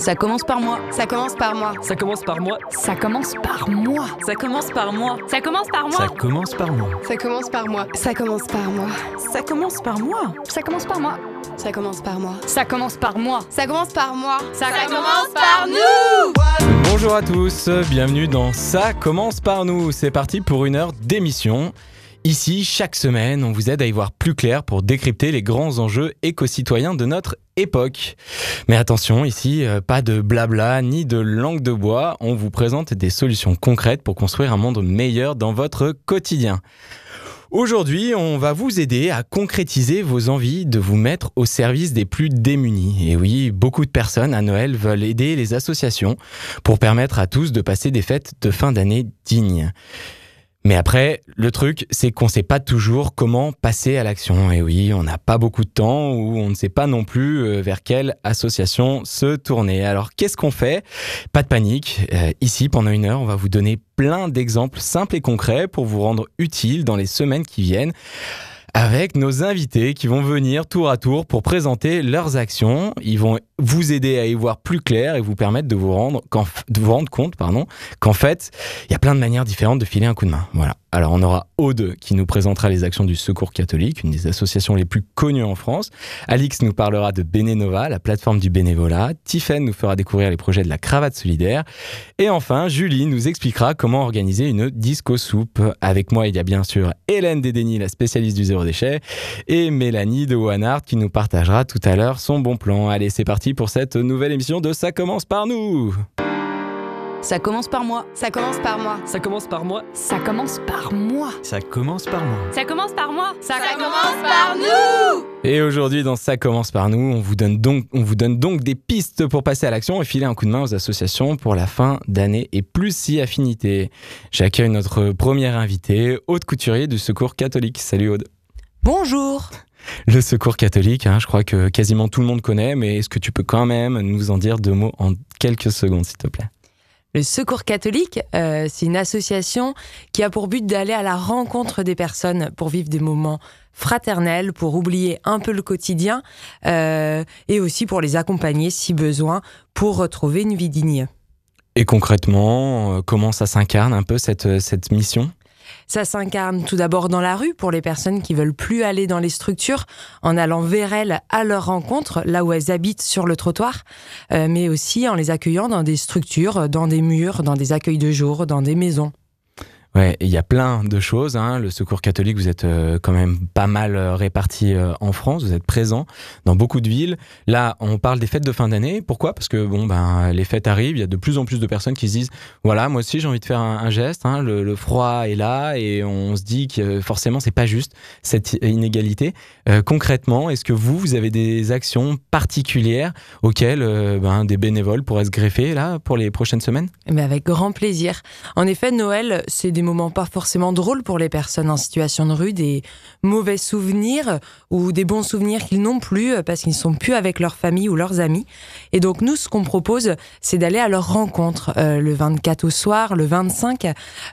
Ça commence par moi. Ça commence par moi. Ça commence par moi. Ça commence par moi. Ça commence par moi. Ça commence par moi. Ça commence par moi. Ça commence par moi. Ça commence par moi. Ça commence par moi. Ça commence par moi. Ça commence par moi. Ça commence par moi. Ça commence par moi. Ça, commence par nous. Bonjour à tous, bienvenue dans Ça commence par nous. C'est parti pour une heure d'émission. Ici, chaque semaine, on vous aide à y voir plus clair pour décrypter les grands enjeux éco-citoyens de notre époque. Mais attention, ici, euh, pas de blabla ni de langue de bois, on vous présente des solutions concrètes pour construire un monde meilleur dans votre quotidien. Aujourd'hui, on va vous aider à concrétiser vos envies de vous mettre au service des plus démunis. Et oui, beaucoup de personnes à Noël veulent aider les associations pour permettre à tous de passer des fêtes de fin d'année dignes. Mais après, le truc, c'est qu'on ne sait pas toujours comment passer à l'action. Et oui, on n'a pas beaucoup de temps ou on ne sait pas non plus euh, vers quelle association se tourner. Alors, qu'est-ce qu'on fait? Pas de panique. Euh, ici, pendant une heure, on va vous donner plein d'exemples simples et concrets pour vous rendre utile dans les semaines qui viennent avec nos invités qui vont venir tour à tour pour présenter leurs actions. Ils vont vous aider à y voir plus clair et vous permettre de vous rendre, compte qu'en fait, il y a plein de manières différentes de filer un coup de main. Voilà. Alors on aura Aude qui nous présentera les actions du Secours catholique, une des associations les plus connues en France. Alix nous parlera de Bénénova, la plateforme du bénévolat. Tiffen nous fera découvrir les projets de la cravate solidaire. Et enfin, Julie nous expliquera comment organiser une disco soupe. Avec moi, il y a bien sûr Hélène Dédény, la spécialiste du zéro déchet, et Mélanie de Wanart qui nous partagera tout à l'heure son bon plan. Allez, c'est parti pour cette nouvelle émission de Ça commence par nous. Ça commence par moi. Ça commence par moi. Ça commence par moi. Ça commence par moi. Ça commence par moi. Ça commence par moi. Ça, commence par nous. Et aujourd'hui, dans Ça commence par nous, on vous, donne donc, on vous donne donc des pistes pour passer à l'action et filer un coup de main aux associations pour la fin d'année et plus si affinité. J'accueille notre première invitée, Aude Couturier du Secours catholique. Salut Aude. Bonjour. Le Secours catholique, hein, je crois que quasiment tout le monde connaît, mais est-ce que tu peux quand même nous en dire deux mots en quelques secondes, s'il te plaît? Le Secours catholique, euh, c'est une association qui a pour but d'aller à la rencontre des personnes pour vivre des moments fraternels, pour oublier un peu le quotidien euh, et aussi pour les accompagner si besoin pour retrouver une vie digne. Et concrètement, euh, comment ça s'incarne un peu cette, cette mission? Ça s'incarne tout d'abord dans la rue pour les personnes qui veulent plus aller dans les structures en allant vers elles à leur rencontre, là où elles habitent sur le trottoir, euh, mais aussi en les accueillant dans des structures, dans des murs, dans des accueils de jour, dans des maisons. Ouais, il y a plein de choses. Hein. Le Secours catholique, vous êtes euh, quand même pas mal euh, répartis euh, en France. Vous êtes présents dans beaucoup de villes. Là, on parle des fêtes de fin d'année. Pourquoi? Parce que bon, ben, les fêtes arrivent. Il y a de plus en plus de personnes qui se disent, voilà, moi aussi j'ai envie de faire un, geste. Hein. Le, froid est là et on se dit que forcément c'est pas juste cette inégalité. concrètement, est-ce que vous, vous avez des actions particulières auxquelles ben, des bénévoles pourraient se greffer là pour les prochaines semaines? Eh ben, avec grand plaisir. En effet, Noël, c'est des des moments pas forcément drôles pour les personnes en situation de rue, des mauvais souvenirs ou des bons souvenirs qu'ils n'ont plus euh, parce qu'ils ne sont plus avec leur famille ou leurs amis. Et donc nous, ce qu'on propose, c'est d'aller à leur rencontre euh, le 24 au soir, le 25,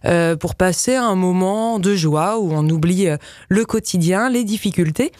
euh, pour passer un moment de joie où on oublie le quotidien, les difficultés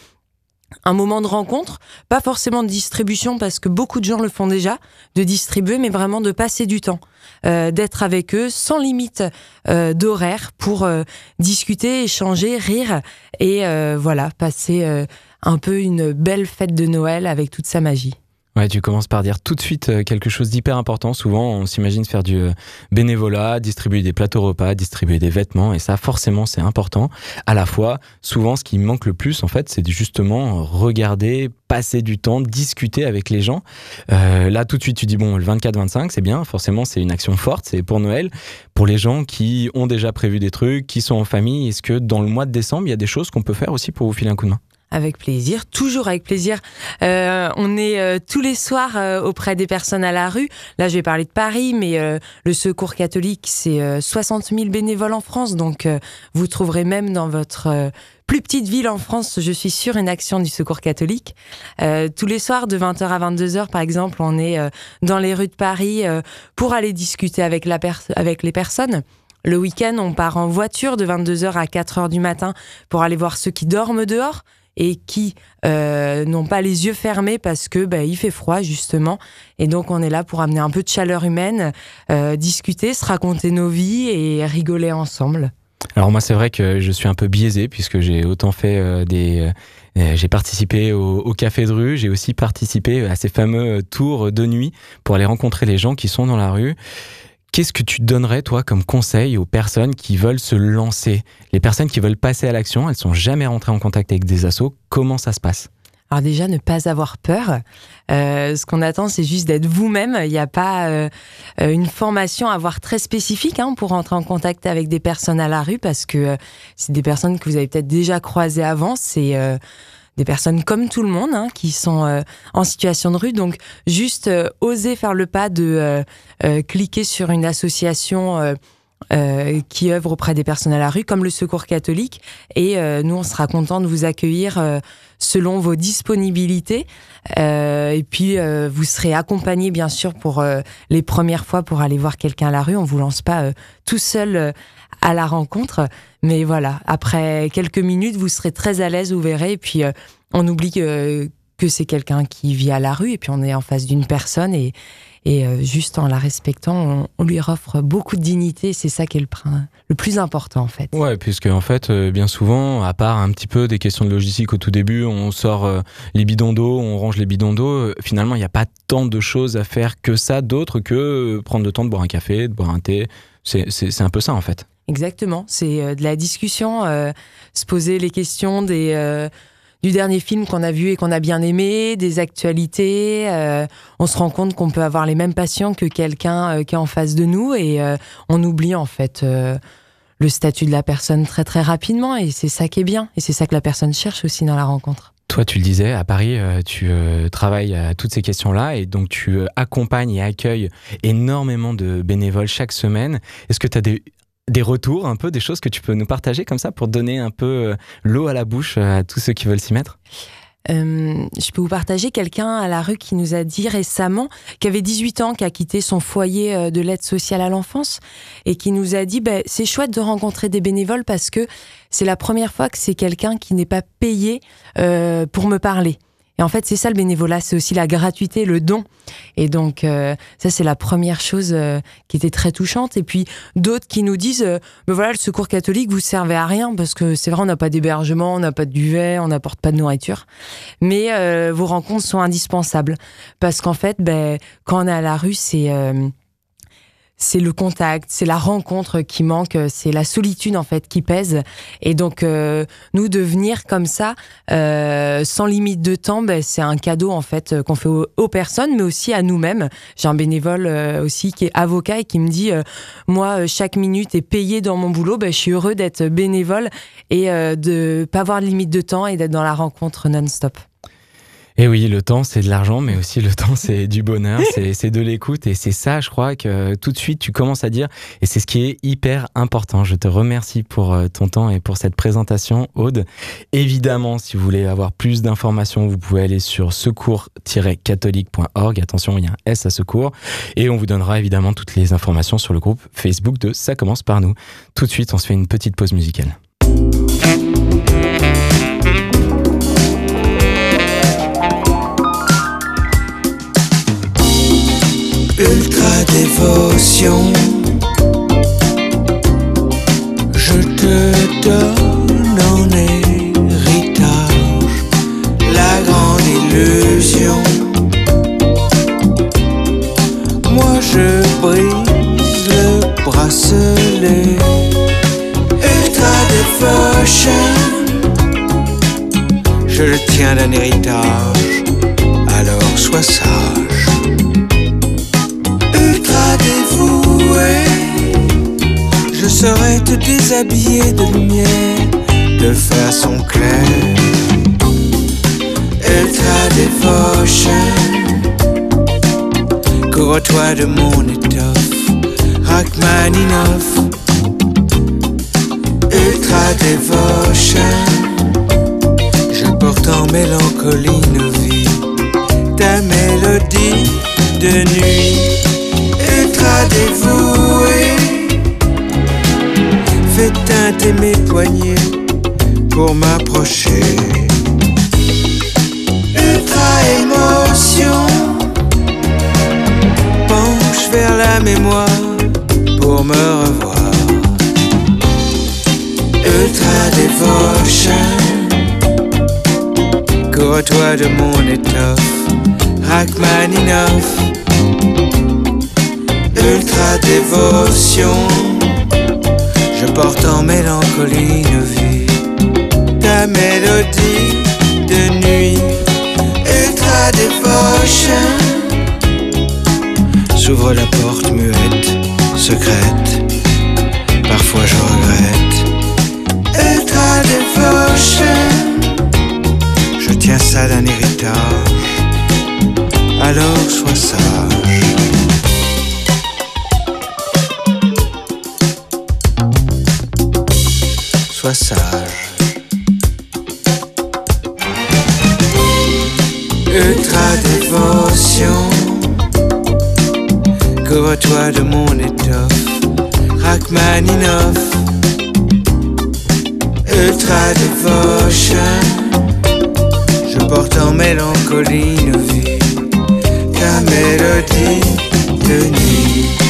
un moment de rencontre, pas forcément de distribution parce que beaucoup de gens le font déjà, de distribuer, mais vraiment de passer du temps, euh, d'être avec eux sans limite euh, d'horaire pour euh, discuter, échanger, rire et voilà, passer un peu une belle fête de Noël avec toute sa magie. Ouais, tu commences par dire tout de suite euh, quelque chose d'hyper important. Souvent, on s'imagine faire du euh, bénévolat, distribuer des plateaux repas, distribuer des vêtements, et ça, forcément, c'est important. À la fois, souvent, ce qui manque le plus, en fait, c'est justement regarder, passer du temps, discuter avec les gens. Euh, là, tout de suite, tu dis bon, le 24-25, c'est bien. Forcément, c'est une action forte. C'est pour Noël. Pour les gens qui ont déjà prévu des trucs, qui sont en famille, est-ce que dans le mois de décembre, il y a des choses qu'on peut faire aussi pour vous filer un coup de main? Avec plaisir, toujours avec plaisir. Euh, on est euh, tous les soirs euh, auprès des personnes à la rue. Là, je vais parler de Paris, mais le Secours catholique, c'est 60 000 bénévoles en France. Donc, vous trouverez même dans votre plus petite ville en France, je suis sûre, une action du Secours catholique. tous les soirs, de 20h à 22h, par exemple, on est dans les rues de Paris pour aller discuter avec, la avec les personnes. Le week-end, on part en voiture de 22h à 4h du matin pour aller voir ceux qui dorment dehors et qui euh, n'ont pas les yeux fermés parce que bah, il fait froid justement. Et donc on est là pour amener un peu de chaleur humaine, euh, discuter, se raconter nos vies et rigoler ensemble. Alors moi c'est vrai que je suis un peu biaisé puisque j'ai autant fait euh, des... j'ai participé au, au café de rue, j'ai aussi participé à ces fameux tours de nuit pour aller rencontrer les gens qui sont dans la rue. Qu'est-ce que tu donnerais, toi, comme conseil aux personnes qui veulent se lancer? Les personnes qui veulent passer à l'action, elles sont jamais rentrées en contact avec des assos. Comment ça se passe? Alors déjà, ne pas avoir peur. Euh, ce qu'on attend, c'est juste d'être vous-même. Il n'y a pas euh, une formation à avoir très spécifique hein, pour rentrer en contact avec des personnes à la rue parce que euh, c'est des personnes que vous avez peut-être déjà croisées avant. C'est des personnes comme tout le monde hein, qui sont euh, en situation de rue. Donc, juste euh, oser faire le pas de euh, euh, cliquer sur une association euh, euh, qui œuvre auprès des personnes à la rue, comme le Secours catholique. Et nous, on sera content de vous accueillir selon vos disponibilités. Et puis, vous serez accompagné, bien sûr, pour les premières fois pour aller voir quelqu'un à la rue. On vous lance pas tout seul à la rencontre. Mais voilà, après quelques minutes, vous serez très à l'aise, vous verrez. Et puis, euh, on oublie que, c'est quelqu'un qui vit à la rue. Et puis, on est en face d'une personne. Et, et euh, juste en la respectant, on, lui offre beaucoup de dignité. C'est ça qui est le, le plus important, en fait. Ouais, puisque en fait, euh, bien souvent, à part un petit peu des questions de logistique au tout début, on sort les bidons d'eau, on range les bidons d'eau. finalement, il n'y a pas tant de choses à faire que ça, d'autres que prendre le temps de boire un café, de boire un thé. C'est un peu ça, en fait. Exactement, c'est euh, de la discussion, euh, se poser les questions des, euh, du dernier film qu'on a vu et qu'on a bien aimé, des actualités. on se rend compte qu'on peut avoir les mêmes passions que quelqu'un qui est en face de nous et on oublie en fait le statut de la personne très très rapidement et c'est ça qui est bien et c'est ça que la personne cherche aussi dans la rencontre. Toi, tu le disais, à Paris, tu travailles à toutes ces questions-là et donc tu accompagnes et accueilles énormément de bénévoles chaque semaine. Est-ce que tu as des, des retours, un peu, des choses que tu peux nous partager comme ça pour donner un peu euh, l'eau à la bouche euh, à tous ceux qui veulent s'y mettre? Euh, je peux vous partager quelqu'un à la rue qui nous a dit récemment, qui avait 18 ans, qui a quitté son foyer de l'aide sociale à l'enfance et qui nous a dit ben, c'est chouette de rencontrer des bénévoles parce que c'est la première fois que c'est quelqu'un qui n'est pas payé pour me parler. Et en fait, c'est ça le bénévolat, c'est aussi la gratuité, le don. Et donc, euh, ça, c'est la première chose euh, qui était très touchante. Et puis, d'autres qui nous disent, euh, ben voilà, le secours catholique, vous servez à rien, parce que c'est vrai, on n'a pas d'hébergement, on n'a pas de duvet, on n'apporte pas de nourriture. Mais euh, vos rencontres sont indispensables. Parce qu'en fait, ben, quand on est à la rue, c'est... c'est le contact, c'est la rencontre qui manque, c'est la solitude en fait qui pèse. Et donc euh, nous de venir comme ça, euh, sans limite de temps, ben, c'est un cadeau en fait qu'on fait aux, aux personnes, mais aussi à nous-mêmes. J'ai un bénévole euh, aussi qui est avocat et qui me dit, euh, moi euh, chaque minute est payée dans mon boulot, ben, je suis heureux d'être bénévole et euh, de pas avoir de limite de temps et d'être dans la rencontre non-stop. Et oui, le temps, c'est de l'argent, mais aussi le temps, c'est du bonheur, c'est c'est de l'écoute. Et c'est ça, je crois, que tout de suite, tu commences à dire. Et c'est ce qui est hyper important. Je te remercie pour euh, ton temps et pour cette présentation, Aude. Évidemment, si vous voulez avoir plus d'informations, vous pouvez aller sur secours-catholique.org. Attention, il y a un S à secours. Et on vous donnera évidemment toutes les informations sur le groupe Facebook de Ça commence par nous. Tout de suite, on se fait une petite pause musicale. Dévotion. Je te donne en héritage la grande illusion. Moi je brise le bracelet. Ultra devotion. Je le tiens d'un héritage, alors sois sage dévoué. Je saurais te déshabiller de lumière de façon claire. Ultra devotion. Couvre-toi de mon étoffe, Rachmaninoff. Ultra devotion. Je porte en mélancolie nos vies, ta mélodie de nuit ultra dévoué. Fais teinter mes poignets pour m'approcher. émotion penche vers la mémoire pour me revoir. Ultra dévotion, cours-toi de mon étoffe, Rachmaninoff. Ultra dévotion, je porte en mélancolie nos vies, ta mélodie de nuit. Ultra dévotion. J'ouvre la porte muette, secrète. Parfois je regrette. Ultra devotion. Je tiens ça d'un héritage. Alors sois sage. Ultra dévotion. Couvre-toi de mon étoffe, Rachmaninoff. Ultra devotion, je porte en mélancolie nos vies, ta mélodie de nuit.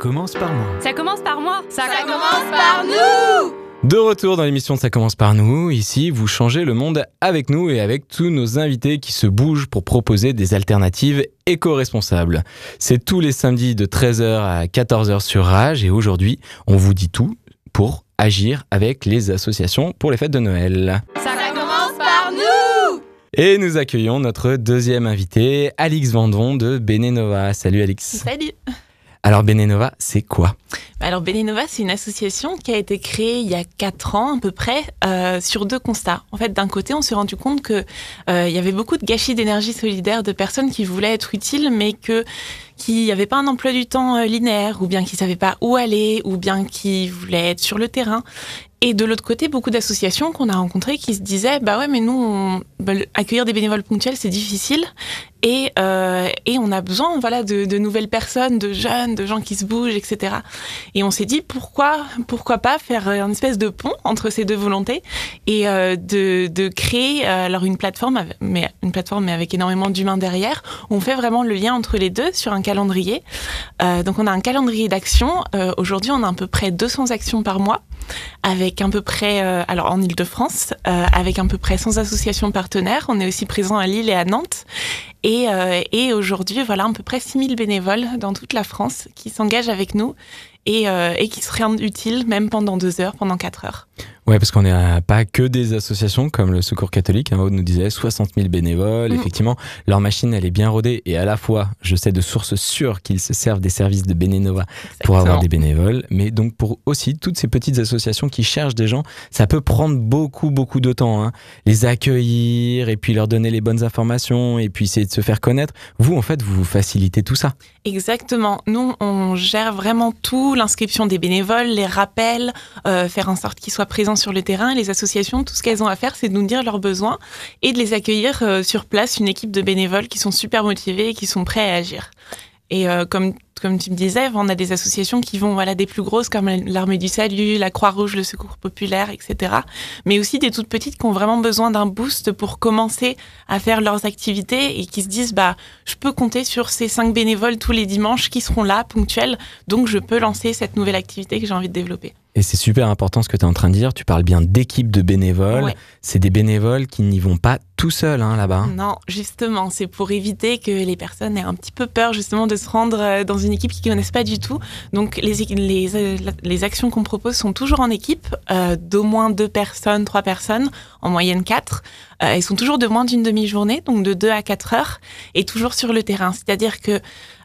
Commence par moi. Ça commence par moi. Ça, commence par nous De retour dans l'émission Ça commence par nous. Ici, vous changez le monde avec nous et avec tous nos invités qui se bougent pour proposer des alternatives éco-responsables. C'est tous les samedis de 13h à 14h sur Rage et aujourd'hui, on vous dit tout pour agir avec les associations pour les fêtes de Noël. Ça, commence par nous Et nous accueillons notre deuxième invité, Alix Vendon de Benenova. Salut Alix. Salut Alors Benenova, c'est quoi? Alors Benenova, c'est une association qui a été créée il y a 4 ans à peu près euh, sur deux constats. En fait, d'un côté, on s'est rendu compte que euh, il y avait beaucoup de gâchis d'énergie solidaire de personnes qui voulaient être utiles, mais que qui n'avaient pas un emploi du temps euh, linéaire, ou bien qui savaient pas où aller, ou bien qui voulaient être sur le terrain. Et de l'autre côté, beaucoup d'associations qu'on a rencontrées qui se disaient bah ouais, mais nous, bah, accueillir des bénévoles ponctuels, c'est difficile. Et, euh, et on a besoin voilà, de, nouvelles personnes, de jeunes, de gens qui se bougent, etc. Et on s'est dit pourquoi, pourquoi pas faire un espèce de pont entre ces deux volontés et euh, de, de créer alors une plateforme, mais une plateforme mais avec énormément d'humains derrière. On fait vraiment le lien entre les deux sur un Euh, donc on a un calendrier d'actions. Euh, Aujourd'hui, on a à peu près 200 actions par mois avec à peu près, euh, alors en Ile-de-France, avec à peu près 100 associations partenaires. On est aussi présent à Lille et à Nantes. Et, aujourd'hui, voilà, à peu près 6000 bénévoles dans toute la France qui s'engagent avec nous et qui se rendent utiles même pendant deux heures, pendant quatre heures. Ouais, parce qu'on n'est pas que des associations comme le Secours catholique. Hein, Aude nous disait 60 000 bénévoles. Mm. Effectivement, leur machine, elle est bien rodée. Et à la fois, je sais de sources sûres qu'ils se servent des services de Bénénova pour avoir des bénévoles. Mais donc, pour aussi toutes ces petites associations qui cherchent des gens, ça peut prendre beaucoup, beaucoup de temps. hein. Les accueillir et puis leur donner les bonnes informations et puis essayer de se faire connaître. Vous, en fait, vous vous facilitez tout ça. Exactement. Nous, on gère vraiment tout, l'inscription des bénévoles, les rappels, euh, faire en sorte qu'ils soient présents sur le terrain. Les associations, tout ce qu'elles ont à faire, c'est de nous dire leurs besoins et de les accueillir euh, sur place, une équipe de bénévoles qui sont super motivés et qui sont prêts à agir. Et euh, comme, comme tu me disais, on a des associations qui vont voilà, des plus grosses comme l'Armée du Salut, la Croix-Rouge, le Secours Populaire, etc. Mais aussi des toutes petites qui ont vraiment besoin d'un boost pour commencer à faire leurs activités et qui se disent bah, je peux compter sur ces cinq bénévoles tous les dimanches qui seront là, ponctuels, donc je peux lancer cette nouvelle activité que j'ai envie de développer. Et c'est super important ce que tu es en train de dire. Tu parles bien d'équipe de bénévoles. Ouais. C'est des bénévoles qui n'y vont pas tout seuls hein, là-bas. Non, justement, c'est pour éviter que les personnes aient un petit peu peur justement de se rendre euh, dans une équipe qu'ils connaissent pas du tout. Donc les, les, euh, les actions qu'on propose sont toujours en équipe, euh, d'au moins deux personnes, trois personnes, en moyenne quatre. Euh, elles sont toujours de moins d'une demi-journée, donc de deux à quatre heures, et toujours sur le terrain. C'est-à-dire que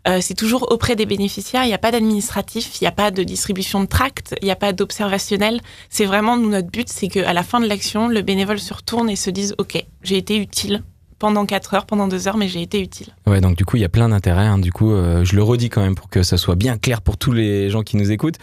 euh, c'est toujours auprès des bénéficiaires, il n'y a pas d'administratif, il n'y a pas de distribution de tracts, il n'y a pas d'observationnel. C'est vraiment, nous, notre but, c'est qu'à la fin de l'action, le bénévole se retourne et se dise, OK, j'ai été utile pendant 4 heures, pendant 2 heures, mais j'ai été utile. Ouais, donc du coup, il y a plein d'intérêts. Hein. Du coup, euh, je le redis quand même pour que ça soit bien clair pour tous les gens qui nous écoutent.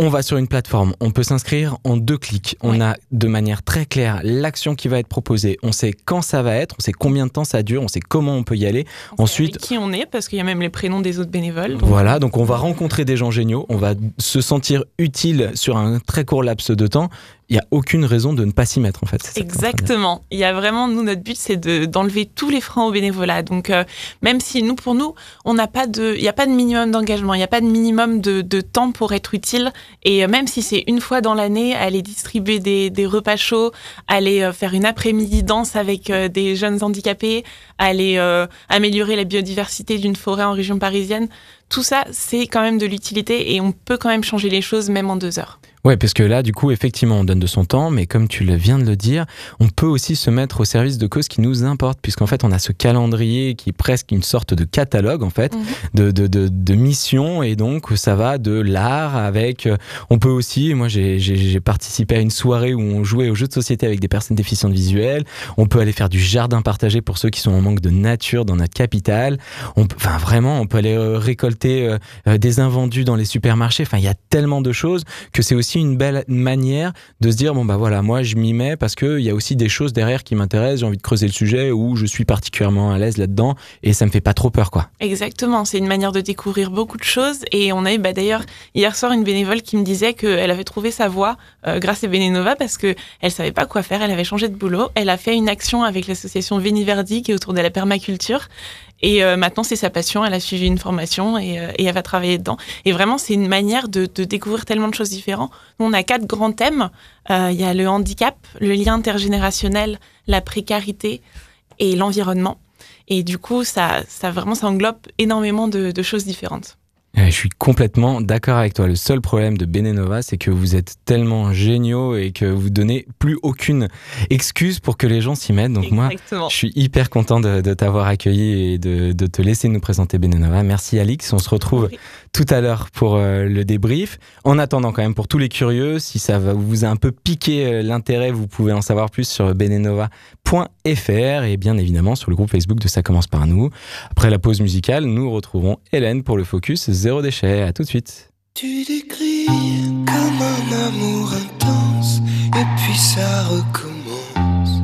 On va sur une plateforme, on peut s'inscrire en deux clics. On a de manière très claire l'action qui va être proposée. On sait quand ça va être, on sait combien de temps ça dure, on sait comment on peut y aller. On Ensuite- qui on est, parce qu'il y a même les prénoms des autres bénévoles. donc- Voilà, donc on va rencontrer des gens géniaux, on va se sentir utile sur un très court laps de temps. Il n'y a aucune raison de ne pas s'y mettre en fait. Exactement. Il y a vraiment, nous, notre but, c'est de- d'enlever tous les freins au bénévolat. Donc, euh, même si nous, pour nous, on n'a pas de, il n'y a pas de minimum d'engagement, il n'y a pas de minimum de, temps pour être utile. Et euh, même si c'est une fois dans l'année, aller distribuer des, des repas chauds, aller euh, faire une après-midi danse avec des jeunes handicapés, aller améliorer la biodiversité d'une forêt en région parisienne, tout ça, c'est quand même de l'utilité et on peut quand même changer les choses même en deux heures. Ouais, parce que là, du coup, effectivement, on donne de son temps, mais comme tu le viens de le dire, on peut aussi se mettre au service de causes qui nous importent, puisqu'en fait, on a ce calendrier qui est presque une sorte de catalogue, en fait, Mhm. de, de, de, de missions, et donc ça va de l'art avec. euh, On peut aussi, moi, j'ai- participé à une soirée où on jouait aux jeux de société avec des personnes déficientes visuelles. On peut aller faire du jardin partagé pour ceux qui sont en manque de nature dans notre capitale. On peut, enfin, vraiment, on peut aller euh, récolter euh, des invendus dans les supermarchés. Enfin, il y a tellement de choses que c'est aussi une belle manière de se dire bon bah voilà moi je m'y mets parce que il y a aussi des choses derrière qui m'intéressent j'ai envie de creuser le sujet ou je suis particulièrement à l'aise là-dedans et ça me fait pas trop peur quoi Exactement, c'est une manière de découvrir beaucoup de choses. Et on a eu bah, d'ailleurs hier soir une bénévole qui me disait qu'elle avait trouvé sa voie euh, grâce à Bénénova parce que elle savait pas quoi faire, elle avait changé de boulot, elle a fait une action avec l'association Véniverdi qui est autour de la permaculture. Et euh, maintenant, c'est sa passion. Elle a suivi une formation et, euh, et elle va travailler dedans. Et vraiment, c'est une manière de, découvrir tellement de choses différentes. On a quatre grands thèmes. Euh, Il y a le handicap, le lien intergénérationnel, la précarité et l'environnement. Et du coup, ça, ça vraiment, ça englobe énormément de choses différentes. Euh, Je suis complètement d'accord avec toi. Le seul problème de Benenova, c'est que vous êtes tellement géniaux et que vous donnez plus aucune excuse pour que les gens s'y mettent. Donc moi, je suis hyper content de, de t'avoir accueilli et de, de te laisser nous présenter Benenova. Merci Alix. On se retrouve Oui. tout à l'heure pour euh, le débrief. En attendant quand même, pour tous les curieux, si ça va, vous a un peu piqué euh, l'intérêt, vous pouvez en savoir plus sur benenova.fr et bien évidemment sur le groupe Facebook de Ça commence par nous. Après la pause musicale, nous retrouverons Hélène pour le focus zéro déchet. À tout de suite. Tu décris comme un amour intense, et puis ça recommence.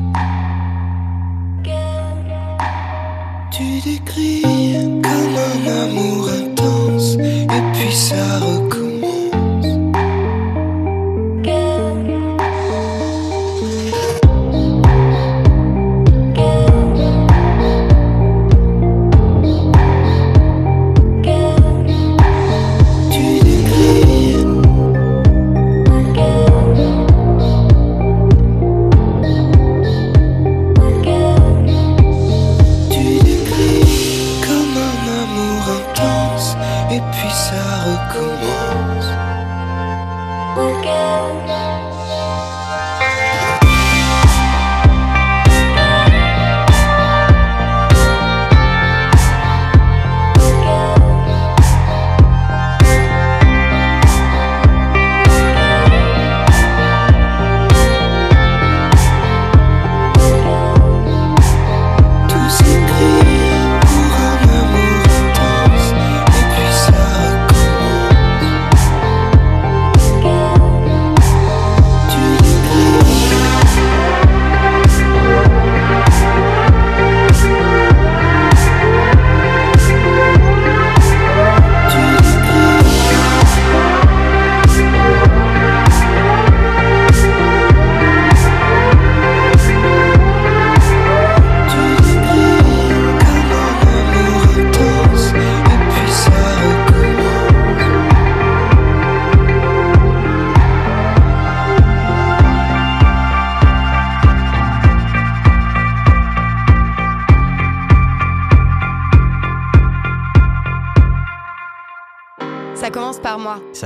Tu décris comme un amour intense, et puis ça recommence.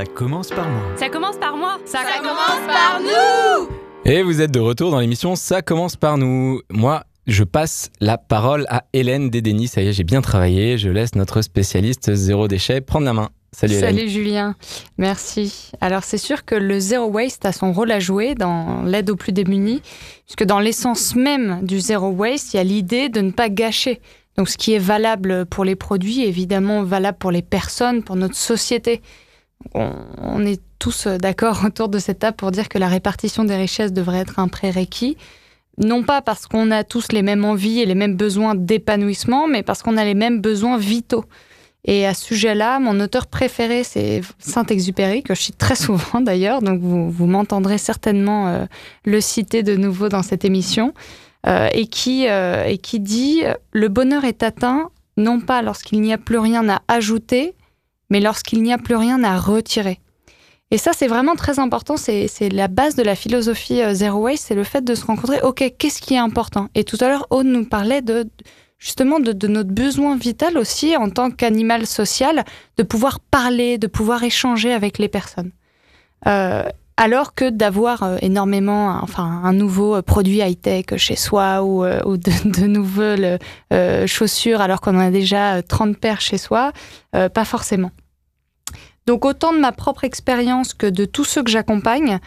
Ça commence par moi. Ça commence par moi. Ça, commence par nous. Et vous êtes de retour dans l'émission Ça commence par nous. Moi, je passe la parole à Hélène Dédény. Ça y est, j'ai bien travaillé. Je laisse notre spécialiste zéro déchet prendre la main. Salut Hélène. Salut Julien, merci. Alors c'est sûr que le zéro waste a son rôle à jouer dans l'aide aux plus démunis, puisque dans l'essence même du zéro waste, il y a l'idée de ne pas gâcher. Donc ce qui est valable pour les produits est évidemment valable pour les personnes, pour notre société. On, est tous d'accord autour de cette table pour dire que la répartition des richesses devrait être un prérequis. Non pas parce qu'on a tous les mêmes envies et les mêmes besoins d'épanouissement, mais parce qu'on a les mêmes besoins vitaux. Et à ce sujet-là, mon auteur préféré, c'est Saint-Exupéry, que je cite très souvent d'ailleurs, donc vous, m'entendrez certainement euh, le citer de nouveau dans cette émission, euh, et, qui, euh, et qui dit Le bonheur est atteint non pas lorsqu'il n'y a plus rien à ajouter, mais lorsqu'il n'y a plus rien à retirer. Et ça, c'est vraiment très important. C'est la base de la philosophie Zero Waste, c'est le fait de se rencontrer. OK, qu'est-ce qui est important? Et tout à l'heure, Aude nous parlait de justement de, de, notre besoin vital aussi en tant qu'animal social de pouvoir parler, de pouvoir échanger avec les personnes. Euh, alors que d'avoir euh, énormément, enfin, un nouveau produit high-tech chez soi ou, euh, de, nouvelles euh, chaussures alors qu'on en a déjà 30 paires chez soi, euh, pas forcément. Donc autant de ma propre expérience que de tous ceux que j'accompagne,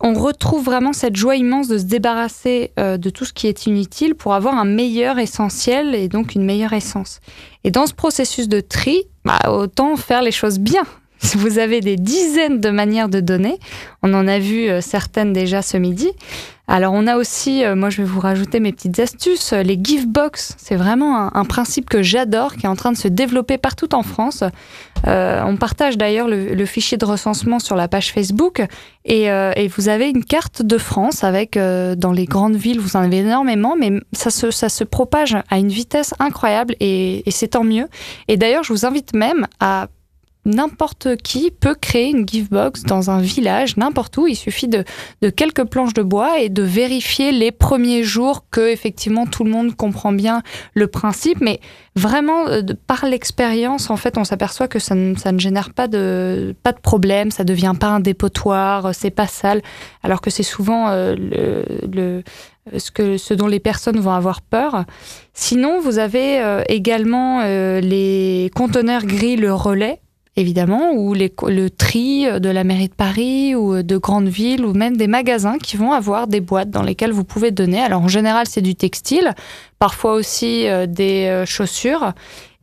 on retrouve vraiment cette joie immense de se débarrasser euh, de tout ce qui est inutile pour avoir un meilleur essentiel et donc une meilleure essence. Et dans ce processus de tri, bah, autant faire les choses bien. Vous avez des dizaines de manières de donner. On en a vu euh, certaines déjà ce midi. Alors on a aussi, euh, moi je vais vous rajouter mes petites astuces, les gift box. C'est vraiment un, principe que j'adore, qui est en train de se développer partout en France. Euh, on partage d'ailleurs le, fichier de recensement sur la page Facebook et, euh, vous avez une carte de France avec euh, dans les grandes villes, vous en avez énormément, mais ça se, ça se propage à une vitesse incroyable et c'est tant mieux. Et d'ailleurs, je vous invite même à n'importe qui peut créer une gift box dans un village, n'importe où. Il suffit de, de, quelques planches de bois et de vérifier les premiers jours que effectivement tout le monde comprend bien le principe. Mais vraiment, de, par l'expérience, en fait, on s'aperçoit que ça ne, ça ne, génère pas de, pas de problème, ça devient pas un dépotoir, c'est pas sale, alors que c'est souvent euh, ce, que, ce dont les personnes vont avoir peur. Sinon, vous avez euh, également euh, les conteneurs gris, le relais évidemment, ou le tri de la mairie de Paris ou de grandes villes ou même des magasins qui vont avoir des boîtes dans lesquelles vous pouvez donner. Alors en général, c'est du textile, parfois aussi euh, des euh, chaussures.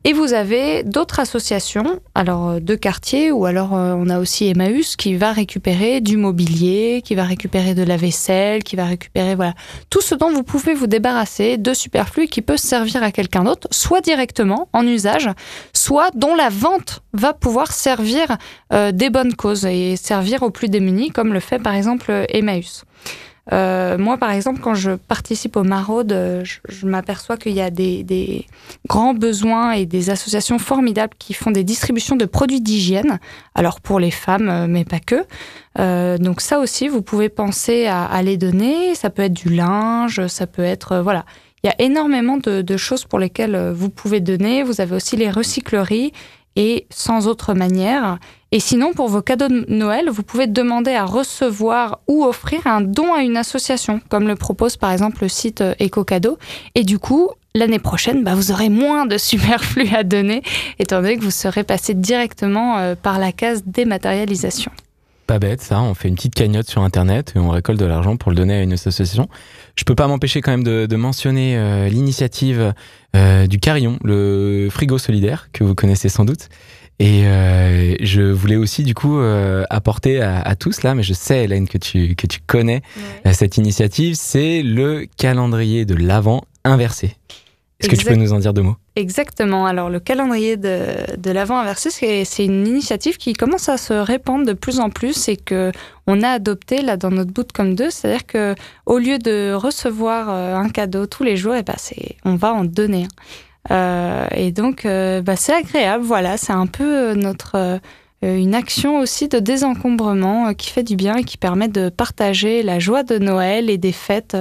Et vous avez d'autres associations, alors de quartier, ou alors euh, on a aussi Emmaüs qui va récupérer du mobilier, qui va récupérer de la vaisselle, qui va récupérer voilà tout ce dont vous pouvez vous débarrasser de superflu qui peut servir à quelqu'un d'autre, soit directement en usage, soit dont la vente va pouvoir servir euh, des bonnes causes et servir aux plus démunis, comme le fait par exemple Emmaüs. Euh, moi, par exemple, quand je participe au Maraude, je, je m'aperçois qu'il y a des, des, grands besoins et des associations formidables qui font des distributions de produits d'hygiène, alors pour les femmes, mais pas que. Euh, donc ça aussi, vous pouvez penser à, à, les donner. Ça peut être du linge, ça peut être... Euh, voilà. Il y a énormément de, de choses pour lesquelles vous pouvez donner. Vous avez aussi les recycleries et sans autre manière. Et sinon, pour vos cadeaux de Noël, vous pouvez demander à recevoir ou offrir un don à une association, comme le propose par exemple le site EcoCadeau. Et du coup, l'année prochaine, bah, vous aurez moins de superflu à donner, étant donné que vous serez passé directement euh, par la case dématérialisation. Pas bête, ça. On fait une petite cagnotte sur Internet et on récolte de l'argent pour le donner à une association. Je peux pas m'empêcher quand même de, mentionner euh, l'initiative euh, du Carillon, le frigo solidaire, que vous connaissez sans doute. Et euh, je voulais aussi du coup euh, apporter à, à, tous là, mais je sais Hélène que tu, que tu connais ouais. cette initiative, c'est le calendrier de l'Avent inversé. Est-ce que tu peux nous en dire deux mots? Exactement. Alors, le calendrier de, de l'Avent inversé, c'est une initiative qui commence à se répandre de plus en plus et que on a adopté là dans notre bout comme deux. C'est-à-dire que au lieu de recevoir un cadeau tous les jours, et ben c'est on va en donner un. Euh, et donc, euh, bah, c'est agréable. Voilà, c'est un peu notre euh, une action aussi de désencombrement qui fait du bien et qui permet de partager la joie de Noël et des fêtes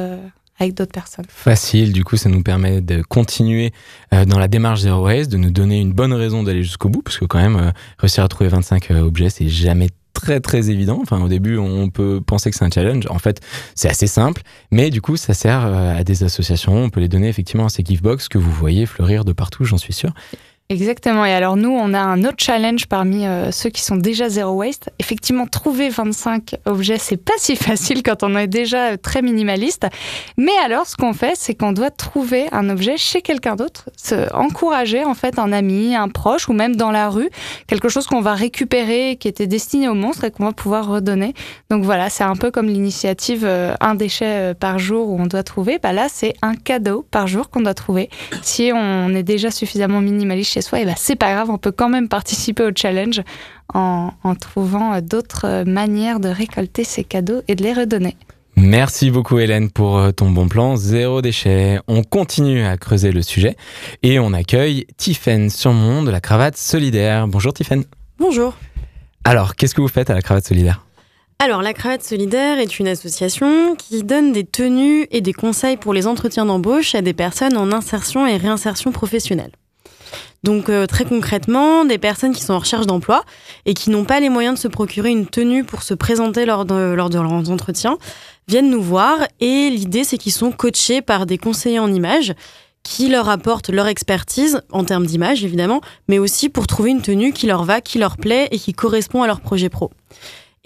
avec d'autres personnes. Facile, du coup, ça nous permet de continuer dans la démarche Zero Waste, de nous donner une bonne raison d'aller jusqu'au bout, parce que quand même, réussir à trouver 25 euh, objets, c'est jamais très très évident. Enfin, au début, on peut penser que c'est un challenge. En fait, c'est assez simple, mais du coup, ça sert à des associations. On peut les donner effectivement à ces giftbox que vous voyez fleurir de partout, j'en suis sûr. Exactement. Et alors nous, on a un autre challenge parmi euh, ceux qui sont déjà zéro waste. Effectivement, trouver 25 objets, c'est pas si facile quand on est déjà euh, très minimaliste. Mais alors, ce qu'on fait, c'est qu'on doit trouver un objet chez quelqu'un d'autre, se encourager en fait un ami, un proche ou même dans la rue, quelque chose qu'on va récupérer, qui était destiné au monstre et qu'on va pouvoir redonner. Donc voilà, c'est un peu comme l'initiative euh, un déchet par jour où on doit trouver. Bah là, c'est un cadeau par jour qu'on doit trouver. Si on est déjà suffisamment minimaliste soi, et bah, c'est pas grave, on peut quand même participer au challenge en, trouvant d'autres manières de récolter ces cadeaux et de les redonner. Merci beaucoup Hélène pour euh, ton bon plan zéro déchet. On continue à creuser le sujet et on accueille Tiffaine Surmont de la cravate solidaire. Bonjour Tiffaine. Bonjour. Alors, qu'est-ce que vous faites à la cravate solidaire? Alors, la Cravate Solidaire est une association qui donne des tenues et des conseils pour les entretiens d'embauche à des personnes en insertion et réinsertion professionnelle. Donc euh, très concrètement, des personnes qui sont en recherche d'emploi et qui n'ont pas les moyens de se procurer une tenue pour se présenter lors de, lors de leurs entretiens viennent nous voir et l'idée c'est qu'ils sont coachés par des conseillers en images qui leur apportent leur expertise en termes d'image évidemment, mais aussi pour trouver une tenue qui leur va, qui leur plaît et qui correspond à leur projet pro.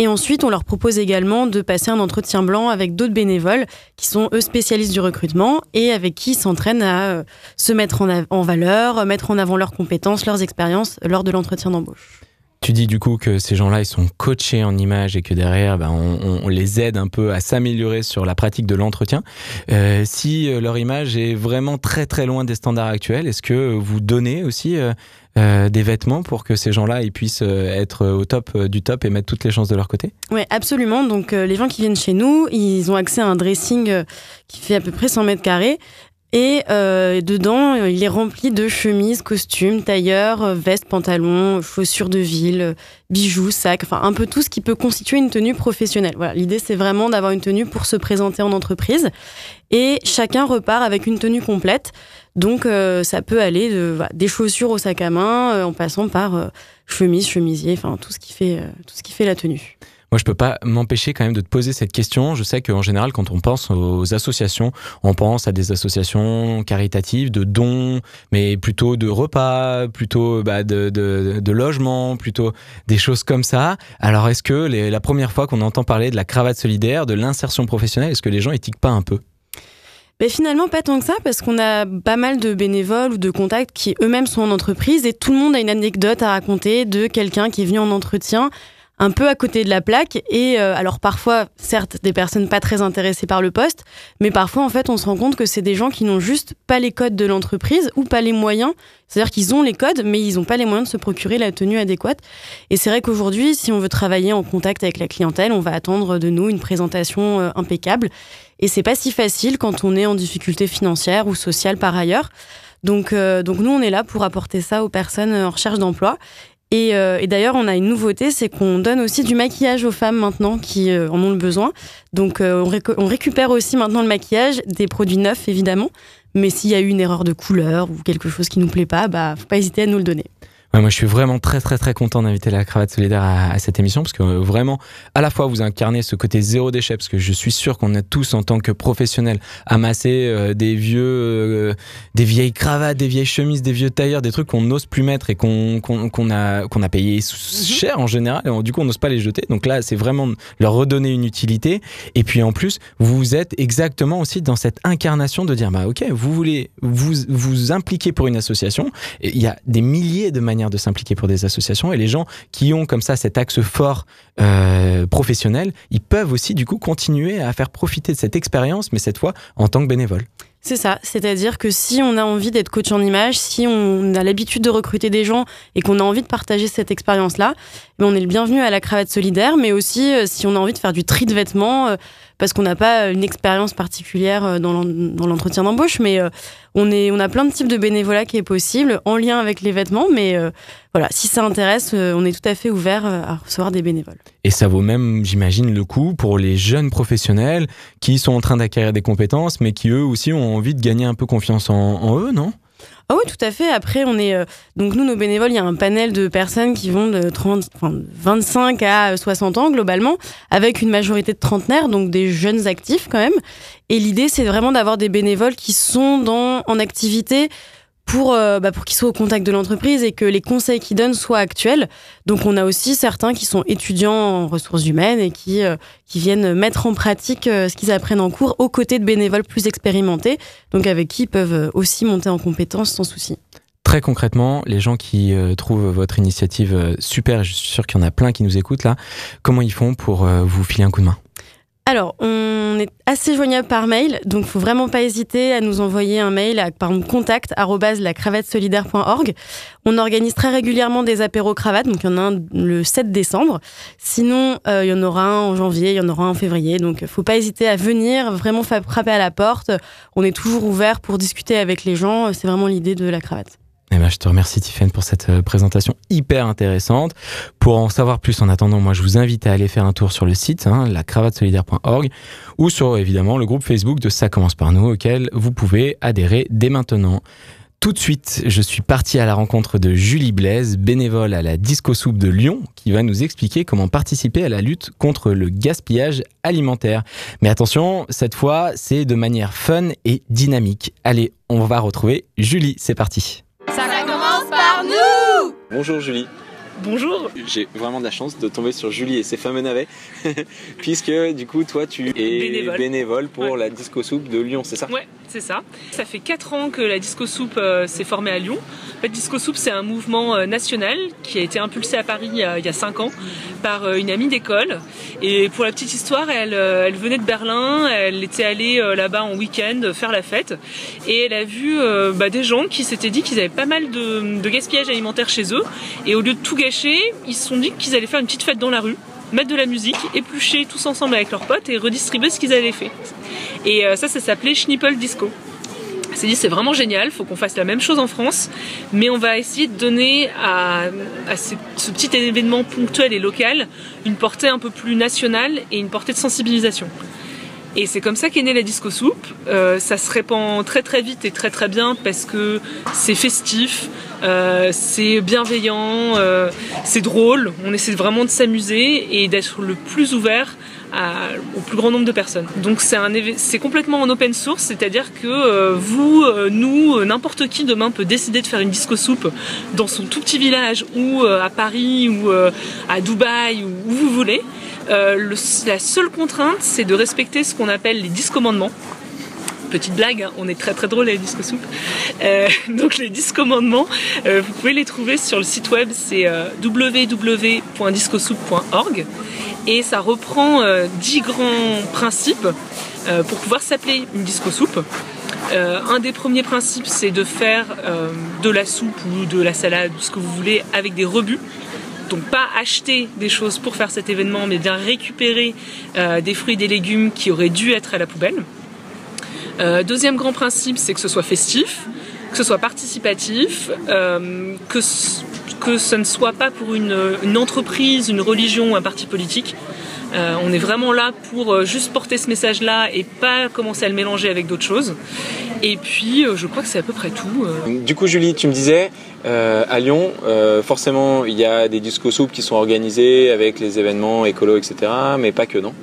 Et ensuite, on leur propose également de passer un entretien blanc avec d'autres bénévoles qui sont eux spécialistes du recrutement et avec qui ils s'entraînent à euh, se mettre en, valeur, mettre en avant leurs compétences, leurs expériences lors de l'entretien d'embauche. Tu dis du coup que ces gens-là, ils sont coachés en images et que derrière, ben, on, les aide un peu à s'améliorer sur la pratique de l'entretien. Euh, si euh, leur image est vraiment très très loin des standards actuels, est-ce que vous donnez aussi euh, des vêtements pour que ces gens-là puissent euh, être au top euh, du top et mettre toutes les chances de leur côté Oui, absolument. Donc les gens qui viennent chez nous, ils ont accès à un dressing qui fait à peu près 100 mètres carrés. Et dedans, il est rempli de chemises, costumes, tailleurs, vestes, pantalons, chaussures de ville, bijoux, sacs, enfin un peu tout ce qui peut constituer une tenue professionnelle. Voilà, l'idée c'est vraiment d'avoir une tenue pour se présenter en entreprise. Et chacun repart avec une tenue complète. Donc euh, ça peut aller de, des chaussures au sac à main euh, en passant par euh, chemise, chemisier, enfin tout ce qui fait tout ce qui fait la tenue. Moi, je peux pas m'empêcher quand même de te poser cette question. Je sais qu'en général, quand on pense aux associations, on pense à des associations caritatives, de dons, mais plutôt de repas, plutôt bah, de, de, logement, plutôt des choses comme ça. Alors, est-ce que la première fois qu'on entend parler de la cravate solidaire, de l'insertion professionnelle, est-ce que les gens étiquent pas un peu? Mais finalement, pas tant que ça, parce qu'on a pas mal de bénévoles ou de contacts qui eux-mêmes sont en entreprise et tout le monde a une anecdote à raconter de quelqu'un qui est venu en entretien un peu à côté de la plaque. Et euh, alors parfois, certes, des personnes pas très intéressées par le poste, mais parfois, en fait, on se rend compte que c'est des gens qui n'ont juste pas les codes de l'entreprise ou pas les moyens. C'est-à-dire qu'ils ont les codes, mais ils n'ont pas les moyens de se procurer la tenue adéquate. Et c'est vrai qu'aujourd'hui, si on veut travailler en contact avec la clientèle, on va attendre de nous une présentation euh, impeccable. Et c'est pas si facile quand on est en difficulté financière ou sociale par ailleurs. Donc, euh, donc nous, on est là pour apporter ça aux personnes en recherche d'emploi. Euh, et, d'ailleurs, on a une nouveauté, c'est qu'on donne aussi du maquillage aux femmes maintenant qui euh, en ont le besoin. Donc, euh, on, récupère aussi maintenant le maquillage, des produits neufs évidemment. Mais s'il y a eu une erreur de couleur ou quelque chose qui nous plaît pas, bah, faut pas hésiter à nous le donner moi, je suis vraiment très, très, très content d'inviter la cravate solidaire à, cette émission parce que euh, vraiment, à la fois, vous incarnez ce côté zéro déchet parce que je suis sûr qu'on a tous, en tant que professionnels, amassé euh, des vieux, euh, des vieilles cravates, des vieilles chemises, des vieux tailleurs, des trucs qu'on n'ose plus mettre et qu'on a, qu'on a payé mhm. cher en général. Et du coup, on n'ose pas les jeter. Donc là, c'est vraiment leur redonner une utilité. Et puis en plus, vous êtes exactement aussi dans cette incarnation de dire, bah ok, vous voulez vous vous impliquer pour une association. Il y a des milliers de manières de s'impliquer pour des associations. Et les gens qui ont comme ça cet axe fort euh, professionnel, ils peuvent aussi du coup continuer à faire profiter de cette expérience, mais cette fois en tant que bénévole. C'est ça, c'est-à-dire que si on a envie d'être coach en image, si on a l'habitude de recruter des gens et qu'on a envie de partager cette expérience-là, ben, on est le bienvenu à la cravate solidaire, mais aussi euh, si on a envie de faire du tri de vêtements, euh, parce qu'on n'a pas une expérience particulière euh, dans l'entretien d'embauche, mais on, est, on a plein de types de bénévolat qui est possible en lien avec les vêtements, mais voilà, si ça intéresse, on est tout à fait ouvert à recevoir des bénévoles. Et ça vaut même, j'imagine, le coup pour les jeunes professionnels qui sont en train d'acquérir des compétences, mais qui eux aussi ont envie de gagner un peu confiance en eux, non? Ah oui, tout à fait. Après, on est. Euh, donc, nous, nos bénévoles, il y a un panel de personnes qui vont de 30, enfin, 25 à 60 ans, globalement, avec une majorité de trentenaires, donc des jeunes actifs quand même. Et l'idée, c'est vraiment d'avoir des bénévoles qui sont dans, en activité pour, euh, bah, pour qu'ils soient au contact de l'entreprise et que les conseils qu'ils donnent soient actuels. Donc on a aussi certains qui sont étudiants en ressources humaines et qui, euh, viennent mettre en pratique euh, ce qu'ils apprennent en cours aux côtés de bénévoles plus expérimentés, donc avec qui ils peuvent aussi monter en compétences sans souci. Très concrètement, les gens qui trouvent votre initiative super, je suis sûr qu'il y en a plein qui nous écoutent là, comment ils font pour vous filer un coup de main? Alors, on est assez joignable par mail, donc faut vraiment pas hésiter à nous envoyer un mail par exemple contact solidaire.org. On organise très régulièrement des apéros cravates, donc il y en a un le 7 décembre. Sinon, euh, il y en aura un en janvier, il y en aura un en février, donc faut pas hésiter à venir, vraiment frapper à la porte. On est toujours ouvert pour discuter avec les gens, c'est vraiment l'idée de la cravate. Eh ben, je te remercie Tiffany pour cette euh, présentation hyper intéressante. Pour en savoir plus en attendant, moi je vous invite à aller faire un tour sur le site, hein, lacravatesolidaire.org ou sur évidemment le groupe Facebook de Ça commence par nous auquel vous pouvez adhérer dès maintenant. Tout de suite, je suis parti à la rencontre de Julie Blaise, bénévole à la Disco Soupe de Lyon, qui va nous expliquer comment participer à la lutte contre le gaspillage alimentaire. Mais attention, cette fois, c'est de manière fun et dynamique. Allez, on va retrouver Julie, c'est parti. Bonjour Julie. Bonjour. J'ai vraiment de la chance de tomber sur Julie et ses fameux navets, puisque du coup toi tu es bénévole, pour la Disco Soupe de Lyon, c'est ça? Ouais, c'est ça. Ça fait 4 ans que la Disco Soupe euh, s'est formée à Lyon. En fait, Disco Soupe c'est un mouvement euh, national qui a été impulsé à Paris il y a, 5 ans par euh, une amie d'école. Et pour la petite histoire, elle, elle venait de Berlin, elle était allée là-bas en week-end faire la fête, et elle a vu bah, des gens qui s'étaient dit qu'ils avaient pas mal de, de gaspillage alimentaire chez eux, et au lieu de tout gâcher ils se sont dit qu'ils allaient faire une petite fête dans la rue, mettre de la musique, éplucher tous ensemble avec leurs potes et redistribuer ce qu'ils avaient fait. Et euh, ça, ça s'appelait Schnippel Disco. s'est dit c'est vraiment génial, faut qu'on fasse la même chose en France, mais on va essayer de donner à, ce, petit événement ponctuel et local une portée un peu plus nationale et une portée de sensibilisation. Et c'est comme ça qu'est née la disco soupe. Euh, ça se répand très très vite et très très bien parce que c'est festif, euh, c'est bienveillant, c'est drôle. On essaie vraiment de s'amuser et d'être le plus ouvert au plus grand nombre de personnes. Donc c'est complètement en open source, c'est-à-dire que vous, nous, n'importe qui demain peut décider de faire une disco soupe dans son tout petit village ou à Paris ou à Dubaï ou où vous voulez. Euh, la seule contrainte, c'est de respecter ce qu'on appelle les 10 commandements. Petite blague, hein, on est très très drôle à Disco Soup. Euh, donc les 10 commandements, euh, vous pouvez les trouver sur le site web, c'est www.discosoup.org et ça reprend 10 grands principes pour pouvoir s'appeler une disco soupe. un des premiers principes, c'est de faire de la soupe ou de la salade, ce que vous voulez, avec des rebuts. Donc pas acheter des choses pour faire cet événement, mais bien récupérer euh, des fruits et des légumes qui auraient dû être à la poubelle. Euh, deuxième grand principe, c'est que ce soit festif, que ce soit participatif, euh, que, que ce ne soit pas pour une, une, entreprise, une religion ou un parti politique. on est vraiment là pour juste porter ce message-là et pas commencer à le mélanger avec d'autres choses. Et puis, je crois que c'est à peu près tout. Du coup, Julie, tu me disais, euh, à Lyon, euh, forcément, il y a des disco soupes qui sont organisés avec les événements écolo, etc. Mais pas que, non?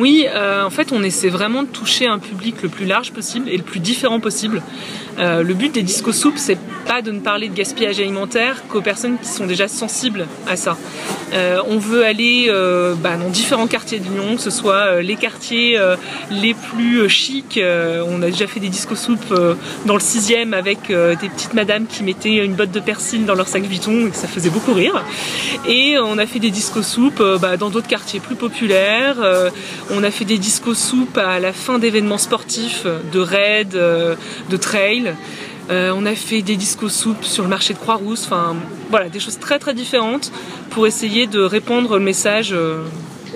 Oui, euh, en fait, on essaie vraiment de toucher un public le plus large possible et le plus différent possible. Le but des disco soupes, c'est pas de ne parler de gaspillage alimentaire qu'aux personnes qui sont déjà sensibles à ça. on veut aller bah, dans différents quartiers de Lyon, que ce soit les quartiers les plus chics. on a déjà fait des disco soupes dans le 6e avec des petites madames qui mettaient une botte de persil dans leur sac Vuitton et ça faisait beaucoup rire. Et on a fait des disco soupes euh, bah, dans d'autres quartiers plus populaires. Euh, on a fait des disco soupes à la fin d'événements sportifs, de raids, euh, de trail. on a fait des disco soupes sur le marché de Croix-Rousse. Enfin, voilà, des choses très très différentes pour essayer de répandre le message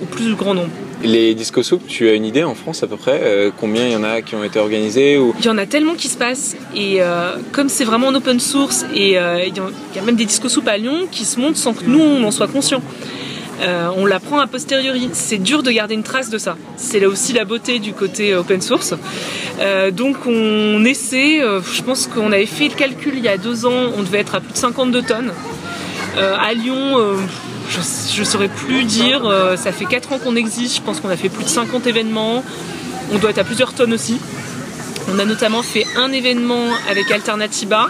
au plus grand nombre. Les disco soupes, tu as une idée en France à peu près euh, Combien il y en a qui ont été organisés ou... Il y en a tellement qui se passent et euh, comme c'est vraiment en open source et euh, il y, a même des disco soupes à Lyon qui se montent sans que nous on en soit conscient. Euh, on l'apprend a posteriori. C'est dur de garder une trace de ça. C'est là aussi la beauté du côté open source. Euh, donc on essaie, euh, je pense qu'on avait fait le calcul il y a deux ans, on devait être à plus de 52 tonnes. à Lyon, je ne saurais plus dire, ça fait 4 ans qu'on existe, je pense qu'on a fait plus de 50 événements, on doit être à plusieurs tonnes aussi. On a notamment fait un événement avec Alternativa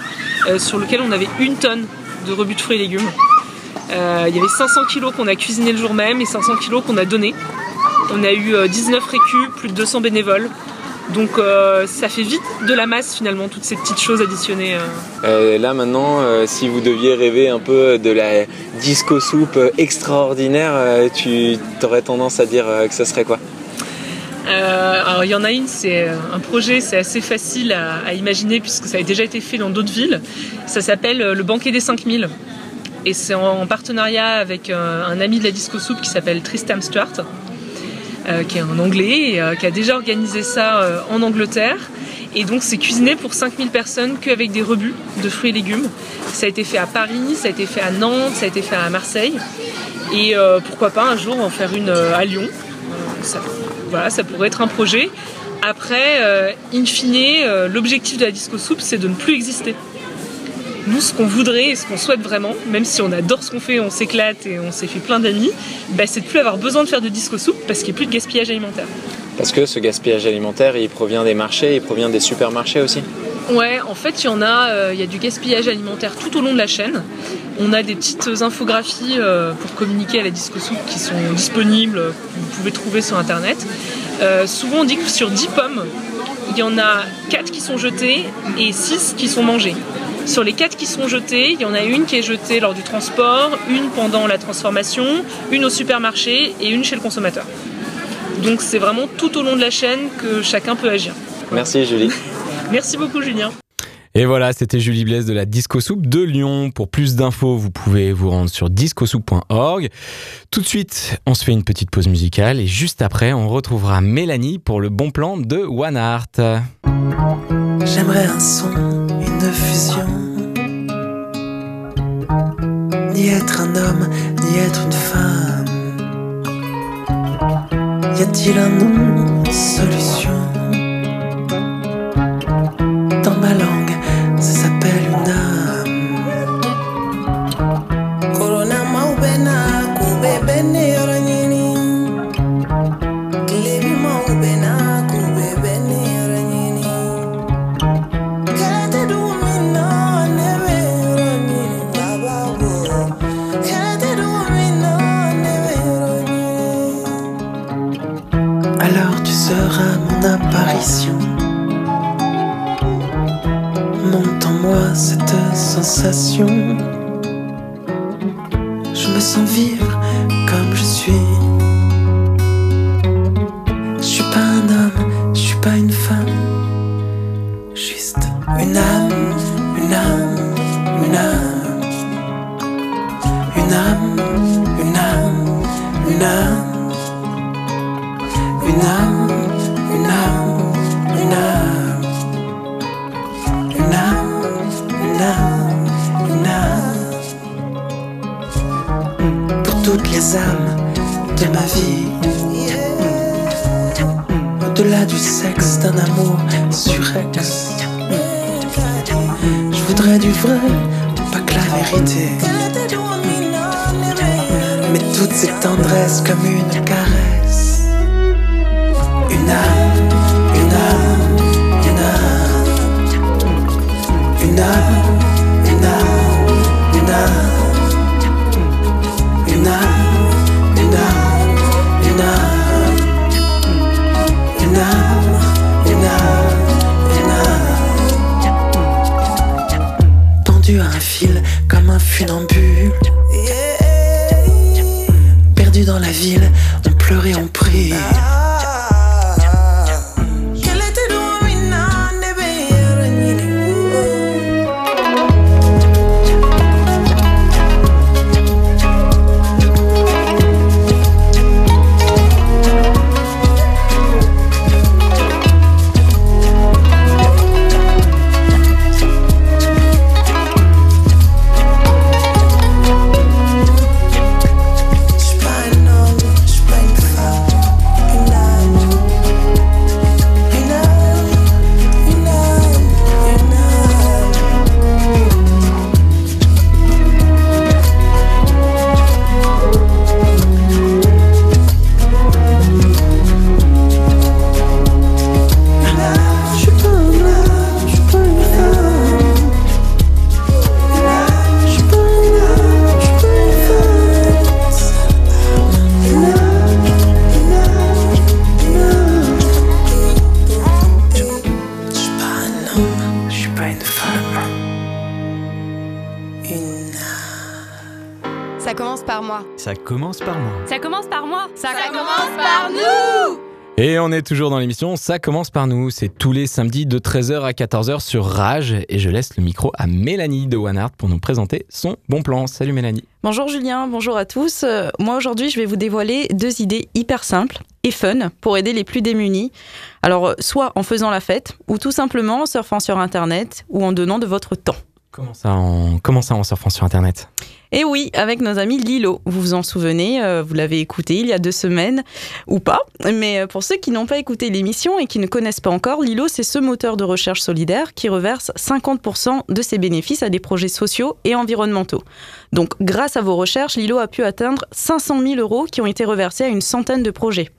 sur lequel on avait une tonne de rebut de fruits et légumes. Euh, il y avait 500 kilos qu'on a cuisiné le jour même et 500 kilos qu'on a donné. On a eu 19 euh, récus, plus de 200 bénévoles. Donc euh, ça fait vite de la masse finalement, toutes ces petites choses additionnées. là maintenant, si vous deviez rêver un peu de la disco soupe extraordinaire, tu aurais tendance à dire que ce serait quoi? Alors il y en a une, c'est un projet, c'est assez facile à, à, imaginer puisque ça a déjà été fait dans d'autres villes. Ça s'appelle le banquet des 5000. Et c'est en partenariat avec euh, un, ami de la Disco Soup qui s'appelle Tristan Stewart, euh, qui est un Anglais et euh, qui a déjà organisé ça en Angleterre. Et donc c'est cuisiné pour 5000 personnes qu'avec des rebuts de fruits et légumes. Ça a été fait à Paris, ça a été fait à Nantes, ça a été fait à Marseille. Et pourquoi pas un jour en faire une à Lyon. Voilà, ça pourrait être un projet. Après, in fine, l'objectif de la Disco Soup, c'est de ne plus exister nous, ce qu'on voudrait et ce qu'on souhaite vraiment, même si on adore ce qu'on fait, on s'éclate et on s'est fait plein d'amis, bah, c'est de plus avoir besoin de faire de disco soupe parce qu'il n'y a plus de gaspillage alimentaire. Parce que ce gaspillage alimentaire, il provient des marchés, il provient des supermarchés aussi Ouais, en fait, il y en a, euh, il y a du gaspillage alimentaire tout au long de la chaîne. On a des petites infographies euh, pour communiquer à la disco soupe qui sont disponibles, que vous pouvez trouver sur internet. Euh, souvent, on dit que sur 10 pommes, il y en a 4 qui sont jetées et 6 qui sont mangées. Sur les quatre qui sont jetées, il y en a une qui est jetée lors du transport, une pendant la transformation, une au supermarché et une chez le consommateur. Donc c'est vraiment tout au long de la chaîne que chacun peut agir. Merci Julie. Merci beaucoup Julien. Et voilà, c'était Julie Blaise de la Disco Soup de Lyon. Pour plus d'infos, vous pouvez vous rendre sur discosoup.org. Tout de suite, on se fait une petite pause musicale et juste après, on retrouvera Mélanie pour le bon plan de One Art. J'aimerais un son, une fusion. Ni être un homme, ni être une femme. Y a-t-il un nom, solution? Sensation. Je me sens vivre Du sexe, d'un amour surex. Je voudrais du vrai, pas que la vérité. Mais toute cette tendresse comme une caresse. Une âme, une âme, une âme. Une âme, funambule. Perdu dans la ville, on pleurait, on prie. Moi. Ça commence par moi. Ça commence par moi. Ça, commence par nous Et on est toujours dans l'émission Ça commence par nous. C'est tous les samedis de 13h à 14h sur Rage. Et je laisse le micro à Mélanie de One Art pour nous présenter son bon plan. Salut Mélanie. Bonjour Julien, bonjour à tous. Euh, moi aujourd'hui, je vais vous dévoiler deux idées hyper simples et fun pour aider les plus démunis. Alors, soit en faisant la fête, ou tout simplement en surfant sur Internet, ou en donnant de votre temps. Comment ça en, surfant sur Internet? Et oui, avec nos amis Lilo. Vous vous en souvenez, euh, vous l'avez écouté il y a deux semaines, ou pas. Mais euh, pour ceux qui n'ont pas écouté l'émission et qui ne connaissent pas encore, Lilo, c'est ce moteur de recherche solidaire qui reverse 50% de ses bénéfices à des projets sociaux et environnementaux. Donc, grâce à vos recherches, Lilo a pu atteindre 500 000 euros qui ont été reversés à une centaine de projets.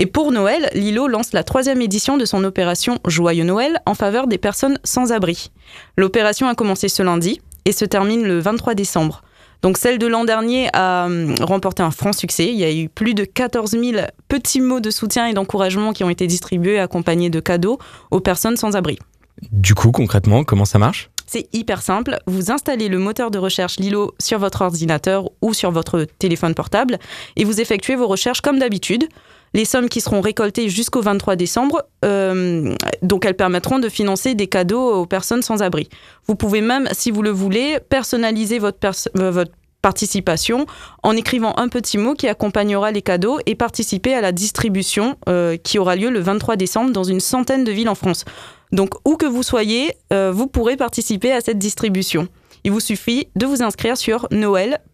Et pour Noël, Lilo lance la troisième édition de son opération Joyeux Noël en faveur des personnes sans abri. L'opération a commencé ce lundi et se termine le 23 décembre. Donc celle de l'an dernier a hum, remporté un franc succès. Il y a eu plus de 14 000 petits mots de soutien et d'encouragement qui ont été distribués accompagnés de cadeaux aux personnes sans abri. Du coup, concrètement, comment ça marche? C'est hyper simple. Vous installez le moteur de recherche Lilo sur votre ordinateur ou sur votre téléphone portable et vous effectuez vos recherches comme d'habitude. Les sommes qui seront récoltées jusqu'au 23 décembre, euh, donc elles permettront de financer des cadeaux aux personnes sans abri. Vous pouvez même, si vous le voulez, personnaliser votre, euh, participation en écrivant un petit mot qui accompagnera les cadeaux et participer à la distribution euh, qui aura lieu le 23 décembre dans une centaine de villes en France. Donc, où que vous soyez, vous pourrez participer à cette distribution. Il vous suffit de vous inscrire sur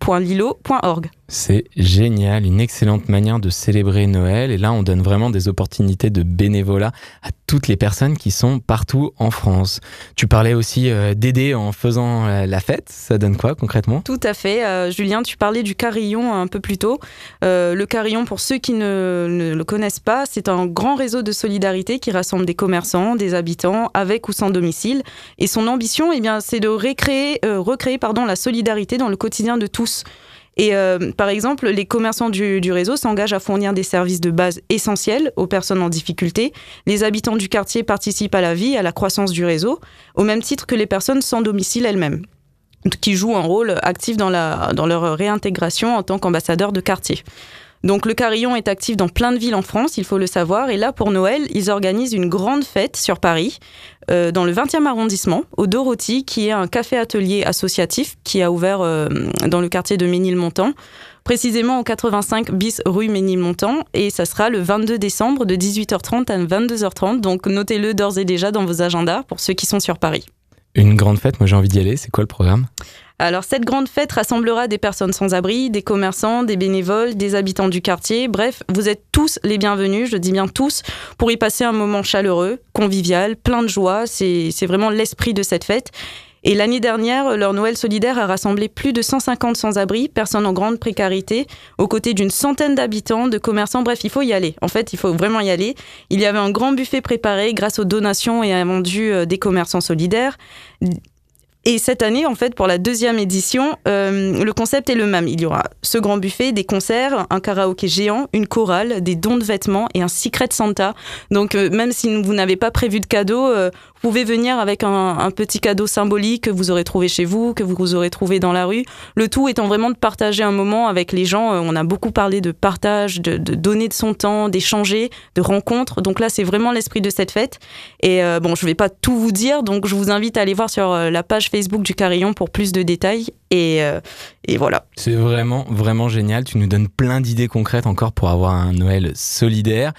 noël.lilo.org. C'est génial, une excellente manière de célébrer Noël. Et là, on donne vraiment des opportunités de bénévolat à toutes les personnes qui sont partout en France. Tu parlais aussi euh, d'aider en faisant euh, la fête. Ça donne quoi concrètement? Tout à fait. Euh, Julien, tu parlais du carillon un peu plus tôt. le carillon, pour ceux qui ne, le connaissent pas, c'est un grand réseau de solidarité qui rassemble des commerçants, des habitants, avec ou sans domicile. Et son ambition, eh bien, c'est de recréer, recréer pardon, la solidarité dans le quotidien de tous. Et euh, par exemple, les commerçants du, réseau s'engagent à fournir des services de base essentiels aux personnes en difficulté. Les habitants du quartier participent à la vie, à la croissance du réseau, au même titre que les personnes sans domicile elles-mêmes qui jouent un rôle actif dans, leur réintégration en tant qu'ambassadeurs de quartier. Donc le Carillon est actif dans plein de villes en France, il faut le savoir. Et là, pour Noël, ils organisent une grande fête sur Paris, euh, dans le 20e arrondissement, au Dorothy, qui est un café-atelier associatif qui a ouvert euh, dans le quartier de Ménilmontant, précisément au 85 bis rue Ménilmontant. Et ça sera le 22 décembre de 18h30 à 22h30. Donc notez-le d'ores et déjà dans vos agendas pour ceux qui sont sur Paris. Une grande fête, moi j'ai envie d'y aller. C'est quoi le programme? Alors cette grande fête rassemblera des personnes sans abri, des commerçants, des bénévoles, des habitants du quartier. Bref, vous êtes tous les bienvenus, je dis bien tous, pour y passer un moment chaleureux, convivial, plein de joie. C'est vraiment l'esprit de cette fête. Et l'année dernière, leur Noël solidaire a rassemblé plus de 150 sans-abri, personnes en grande précarité, aux côtés d'une centaine d'habitants, de commerçants. Bref, il faut y aller. En fait, il faut vraiment y aller. Il y avait un grand buffet préparé grâce aux donations et à vendu euh, des commerçants solidaires. Et cette année, en fait, pour la deuxième édition, euh, le concept est le même. Il y aura ce grand buffet, des concerts, un karaoké géant, une chorale, des dons de vêtements et un secret Santa. Donc, euh, même si vous n'avez pas prévu de cadeau, euh, vous pouvez venir avec un, petit cadeau symbolique que vous aurez trouvé chez vous, que vous aurez trouvé dans la rue. Le tout étant vraiment de partager un moment avec les gens. On a beaucoup parlé de partage, de, donner de son temps, d'échanger, de rencontres. Donc là, c'est vraiment l'esprit de cette fête. Et bon, je ne vais pas tout vous dire, donc je vous invite à aller voir sur la page Facebook du Carillon pour plus de détails. Et, euh, et voilà. C'est vraiment, vraiment génial. Tu nous donnes plein d'idées concrètes encore pour avoir un Noël solidaire.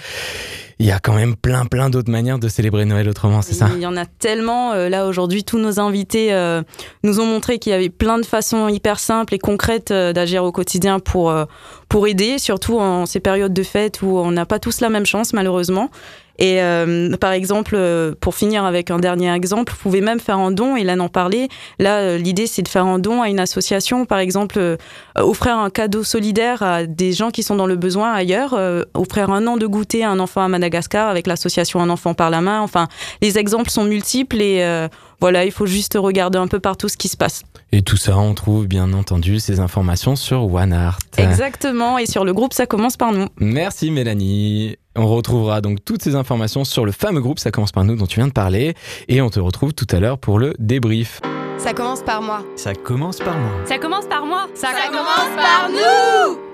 Il y a quand même plein, plein d'autres manières de célébrer Noël autrement, c'est ça? Il y en a tellement. Euh, là, aujourd'hui, tous nos invités euh, nous ont montré qu'il y avait plein de façons hyper simples et concrètes d'agir au quotidien pour, pour aider, surtout en ces périodes de fête où on n'a pas tous la même chance, malheureusement. Et euh, par exemple, euh, pour finir avec un dernier exemple, vous pouvez même faire un don, et là n'en parler. Là, euh, l'idée, c'est de faire un don à une association, par exemple, offrir un cadeau solidaire à des gens qui sont dans le besoin ailleurs, offrir un an de goûter à un enfant à Madagascar avec l'association Un enfant par la main. Enfin, les exemples sont multiples et voilà, il faut juste regarder un peu partout ce qui se passe. Et tout ça, on trouve bien entendu ces informations sur OneArt. Exactement, et sur le groupe Ça commence par nous. Merci Mélanie. On retrouvera donc toutes ces informations sur le fameux groupe Ça commence par nous dont tu viens de parler. Et on te retrouve tout à l'heure pour le débrief. Ça commence par moi. Ça commence par moi. Ça commence par moi. Ça, commence par nous.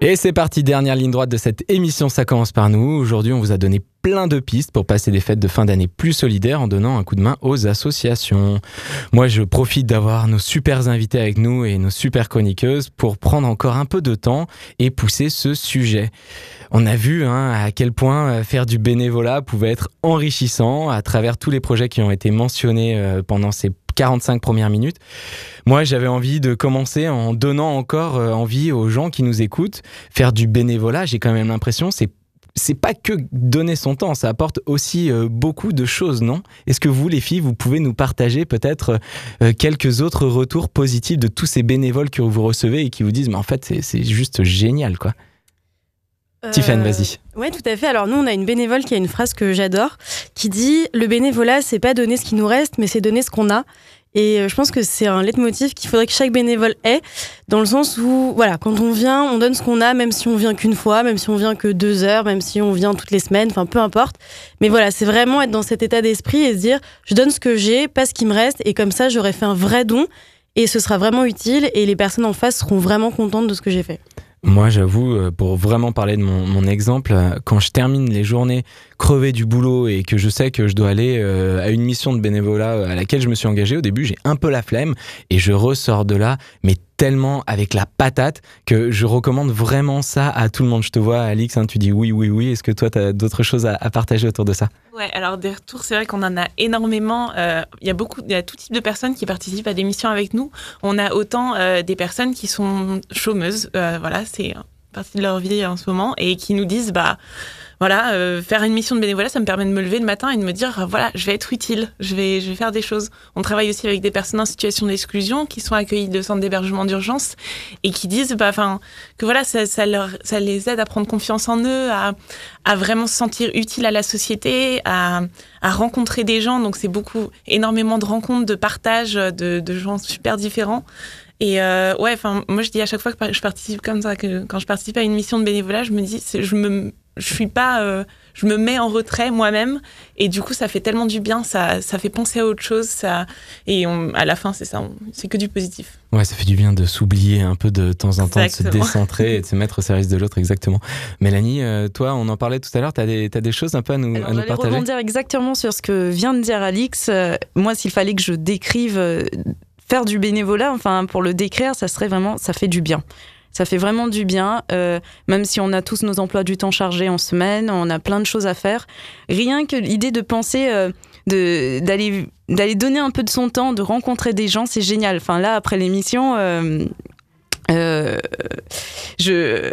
Et c'est parti, dernière ligne droite de cette émission Ça commence par nous. Aujourd'hui, on vous a donné plein de pistes pour passer des fêtes de fin d'année plus solidaires en donnant un coup de main aux associations. Moi, je profite d'avoir nos super invités avec nous et nos super chroniqueuses pour prendre encore un peu de temps et pousser ce sujet. On a vu hein, à quel point euh, faire du bénévolat pouvait être enrichissant à travers tous les projets qui ont été mentionnés euh, pendant ces 45 premières minutes. Moi, j'avais envie de commencer en donnant encore euh, envie aux gens qui nous écoutent. Faire du bénévolat, j'ai quand même l'impression, c'est c'est pas que donner son temps, ça apporte aussi euh, beaucoup de choses, non? Est-ce que vous, les filles, vous pouvez nous partager peut-être euh, quelques autres retours positifs de tous ces bénévoles que vous recevez et qui vous disent, mais en fait, c'est juste génial, quoi? Euh... Tiffany, vas-y. Oui, tout à fait. Alors nous, on a une bénévole qui a une phrase que j'adore, qui dit le bénévolat, c'est pas donner ce qui nous reste, mais c'est donner ce qu'on a. Et euh, je pense que c'est un leitmotiv qu'il faudrait que chaque bénévole ait, dans le sens où, voilà, quand on vient, on donne ce qu'on a, même si on vient qu'une fois, même si on vient que deux heures, même si on vient toutes les semaines, enfin peu importe. Mais voilà, c'est vraiment être dans cet état d'esprit et se dire, je donne ce que j'ai, pas ce qui me reste, et comme ça, j'aurais fait un vrai don, et ce sera vraiment utile, et les personnes en face seront vraiment contentes de ce que j'ai fait. Moi, j'avoue, euh, pour vraiment parler de mon, mon, exemple, euh, quand je termine les journées crevées du boulot et que je sais que je dois aller euh, à une mission de bénévolat à laquelle je me suis engagé au début, j'ai un peu la flemme et je ressors de là, mais tellement avec la patate que je recommande vraiment ça à tout le monde. Je te vois, Alix, hein, tu dis oui, oui, oui. Est-ce que toi, tu as d'autres choses à, partager autour de ça? Ouais, alors des retours, c'est vrai qu'on en a énormément. Il euh, y a beaucoup, il y a tout type de personnes qui participent à des missions avec nous. On a autant euh, des personnes qui sont chômeuses, euh, voilà, c'est partie de leur vie en ce moment, et qui nous disent, bah, voilà, euh, faire une mission de bénévolat, ça me permet de me lever le matin et de me dire, voilà, je vais être utile, je vais, je vais faire des choses. On travaille aussi avec des personnes en situation d'exclusion qui sont accueillies de centres d'hébergement d'urgence et qui disent, bah, enfin, que voilà, ça, ça, leur, ça les aide à prendre confiance en eux, à, à vraiment se sentir utile à la société, à, à rencontrer des gens. Donc c'est beaucoup, énormément de rencontres, de partage de, de gens super différents. Et euh, ouais, enfin, moi je dis à chaque fois que je participe comme ça, que quand je participe à une mission de bénévolat, je me dis, je me, je suis pas, euh, je me mets en retrait moi-même, et du coup ça fait tellement du bien, ça, ça fait penser à autre chose, ça, et on, à la fin c'est ça, c'est que du positif. Ouais, ça fait du bien de s'oublier un peu de temps en temps, exactement. de se décentrer et de se mettre au service de l'autre, exactement. Mélanie, euh, toi, on en parlait tout à l'heure, tu as, as, des choses un peu à nous, Alors, à nous partager rebondir exactement sur ce que vient de dire Alix. Euh, moi, s'il fallait que je décrive faire du bénévolat, enfin pour le décrire, ça serait vraiment, ça fait du bien. Ça fait vraiment du bien, euh, même si on a tous nos emplois du temps chargés en semaine, on a plein de choses à faire. Rien que l'idée de penser, euh, d'aller d'aller donner un peu de son temps, de rencontrer des gens, c'est génial. Enfin là, après l'émission, euh, euh, je